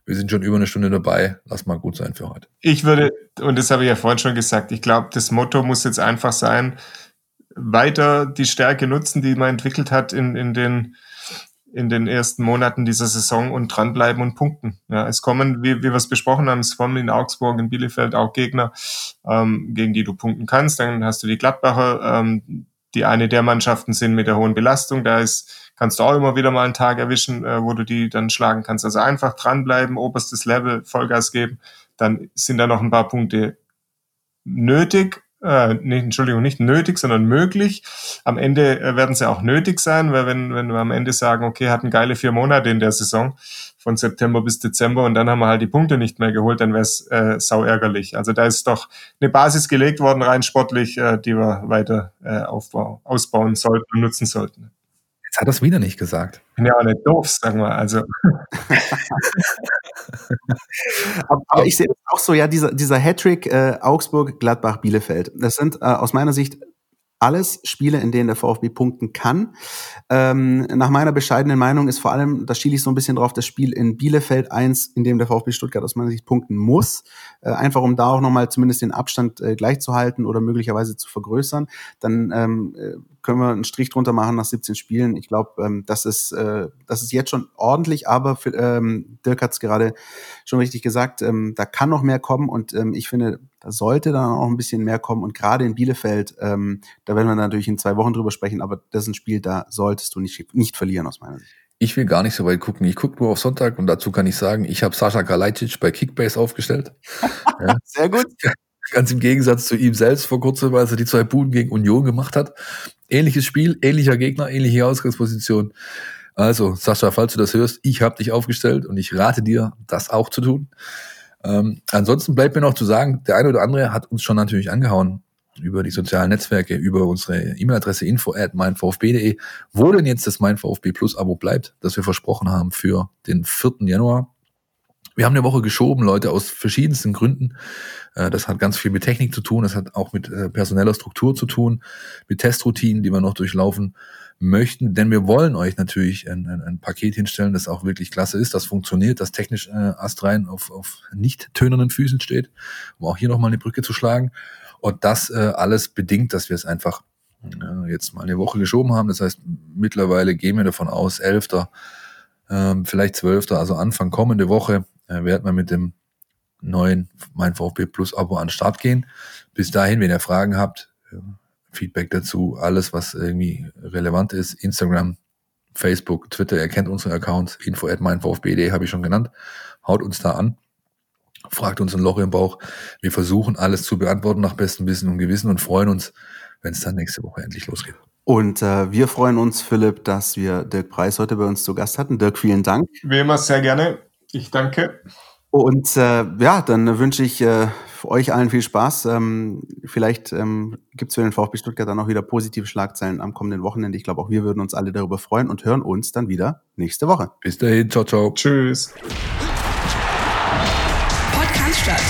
wir sind schon über eine Stunde dabei, lass mal gut sein für heute. Ich würde, und das habe ich ja vorhin schon gesagt, ich glaube, das Motto muss jetzt einfach sein, weiter die Stärke nutzen, die man entwickelt hat in, in den in den ersten Monaten dieser Saison und dranbleiben und punkten. Ja, es kommen, wie, wie wir es besprochen haben, es kommen in Augsburg, in Bielefeld auch Gegner, ähm, gegen die du punkten kannst. Dann hast du die Gladbacher, ähm, die eine der Mannschaften sind mit der hohen Belastung. Da ist, kannst du auch immer wieder mal einen Tag erwischen, äh, wo du die dann schlagen kannst. Also einfach dranbleiben, oberstes Level, Vollgas geben. Dann sind da noch ein paar Punkte nötig äh, nicht, Entschuldigung, nicht nötig, sondern möglich. Am Ende äh, werden sie auch nötig sein, weil wenn, wenn wir am Ende sagen, okay, hatten geile vier Monate in der Saison, von September bis Dezember und dann haben wir halt die Punkte nicht mehr geholt, dann wäre es äh, sau ärgerlich. Also da ist doch eine Basis gelegt worden, rein sportlich, äh, die wir weiter äh, aufbauen, ausbauen sollten und nutzen sollten. Jetzt hat er es wieder nicht gesagt. Bin ja auch nicht doof, sagen wir. Also. (laughs) aber, ich sehe das auch so, ja, dieser, dieser Hattrick äh, Augsburg, Gladbach, Bielefeld. Das sind äh, aus meiner Sicht alles Spiele, in denen der VfB punkten kann. Ähm, nach meiner bescheidenen Meinung ist vor allem, da schiele ich so ein bisschen drauf, das Spiel in Bielefeld eins, in dem der VfB Stuttgart aus meiner Sicht punkten muss. Äh, einfach um da auch nochmal zumindest den Abstand äh, gleich zu halten oder möglicherweise zu vergrößern. Dann ähm, äh, können wir einen Strich drunter machen nach 17 Spielen. Ich glaube, ähm, das, ist, äh, das ist jetzt schon ordentlich, aber für, ähm, Dirk hat es gerade schon richtig gesagt, ähm, da kann noch mehr kommen und ähm, ich finde, da sollte dann auch ein bisschen mehr kommen. Und gerade in Bielefeld, ähm, da werden wir natürlich in zwei Wochen drüber sprechen, aber das ist ein Spiel, da solltest du nicht, nicht verlieren aus meiner Sicht. Ich will gar nicht so weit gucken. Ich gucke nur auf Sonntag und dazu kann ich sagen, ich habe Sascha Kalajdzic bei Kickbase aufgestellt. (laughs) ja. Sehr gut. Ganz im Gegensatz zu ihm selbst vor kurzem, als er die zwei Buden gegen Union gemacht hat. Ähnliches Spiel, ähnlicher Gegner, ähnliche Ausgangsposition. Also, Sascha, falls du das hörst, ich habe dich aufgestellt und ich rate dir, das auch zu tun. Ähm, ansonsten bleibt mir noch zu sagen, der eine oder andere hat uns schon natürlich angehauen über die sozialen Netzwerke, über unsere E-Mail-Adresse info at meinvfb.de, wo denn jetzt das Mein VfB Plus Abo bleibt, das wir versprochen haben für den 4. Januar. Wir haben eine Woche geschoben, Leute, aus verschiedensten Gründen. Äh, das hat ganz viel mit Technik zu tun, das hat auch mit äh, personeller Struktur zu tun, mit Testroutinen, die wir noch durchlaufen möchten, denn wir wollen euch natürlich ein, ein, ein Paket hinstellen, das auch wirklich klasse ist, das funktioniert, das technisch äh, astrein auf, auf nicht tönernen Füßen steht, um auch hier nochmal eine Brücke zu schlagen. Und das äh, alles bedingt, dass wir es einfach äh, jetzt mal eine Woche geschoben haben. Das heißt, mittlerweile gehen wir davon aus, 11., ähm, vielleicht 12., also Anfang kommende Woche äh, werden wir mit dem neuen Mein VfB Plus Abo an den Start gehen. Bis dahin, wenn ihr Fragen habt, Feedback dazu, alles, was irgendwie relevant ist, Instagram, Facebook, Twitter, ihr kennt unsere Accounts, info at meinvfb.de habe ich schon genannt. Haut uns da an, fragt uns ein Loch im Bauch. Wir versuchen alles zu beantworten nach bestem Wissen und Gewissen und freuen uns, wenn es dann nächste Woche endlich losgeht. Und äh, wir freuen uns, Philipp, dass wir Dirk Preis heute bei uns zu Gast hatten. Dirk, vielen Dank. Wie immer sehr gerne. Ich danke. Und äh, ja, dann wünsche ich äh, euch allen viel Spaß. Ähm, vielleicht ähm, gibt es für den VfB Stuttgart dann auch wieder positive Schlagzeilen am kommenden Wochenende. Ich glaube, auch wir würden uns alle darüber freuen und hören uns dann wieder nächste Woche. Bis dahin, ciao, ciao. Tschüss. Podcast statt.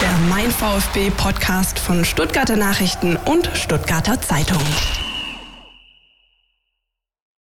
Der Mein VfB Podcast von Stuttgarter Nachrichten und Stuttgarter Zeitung.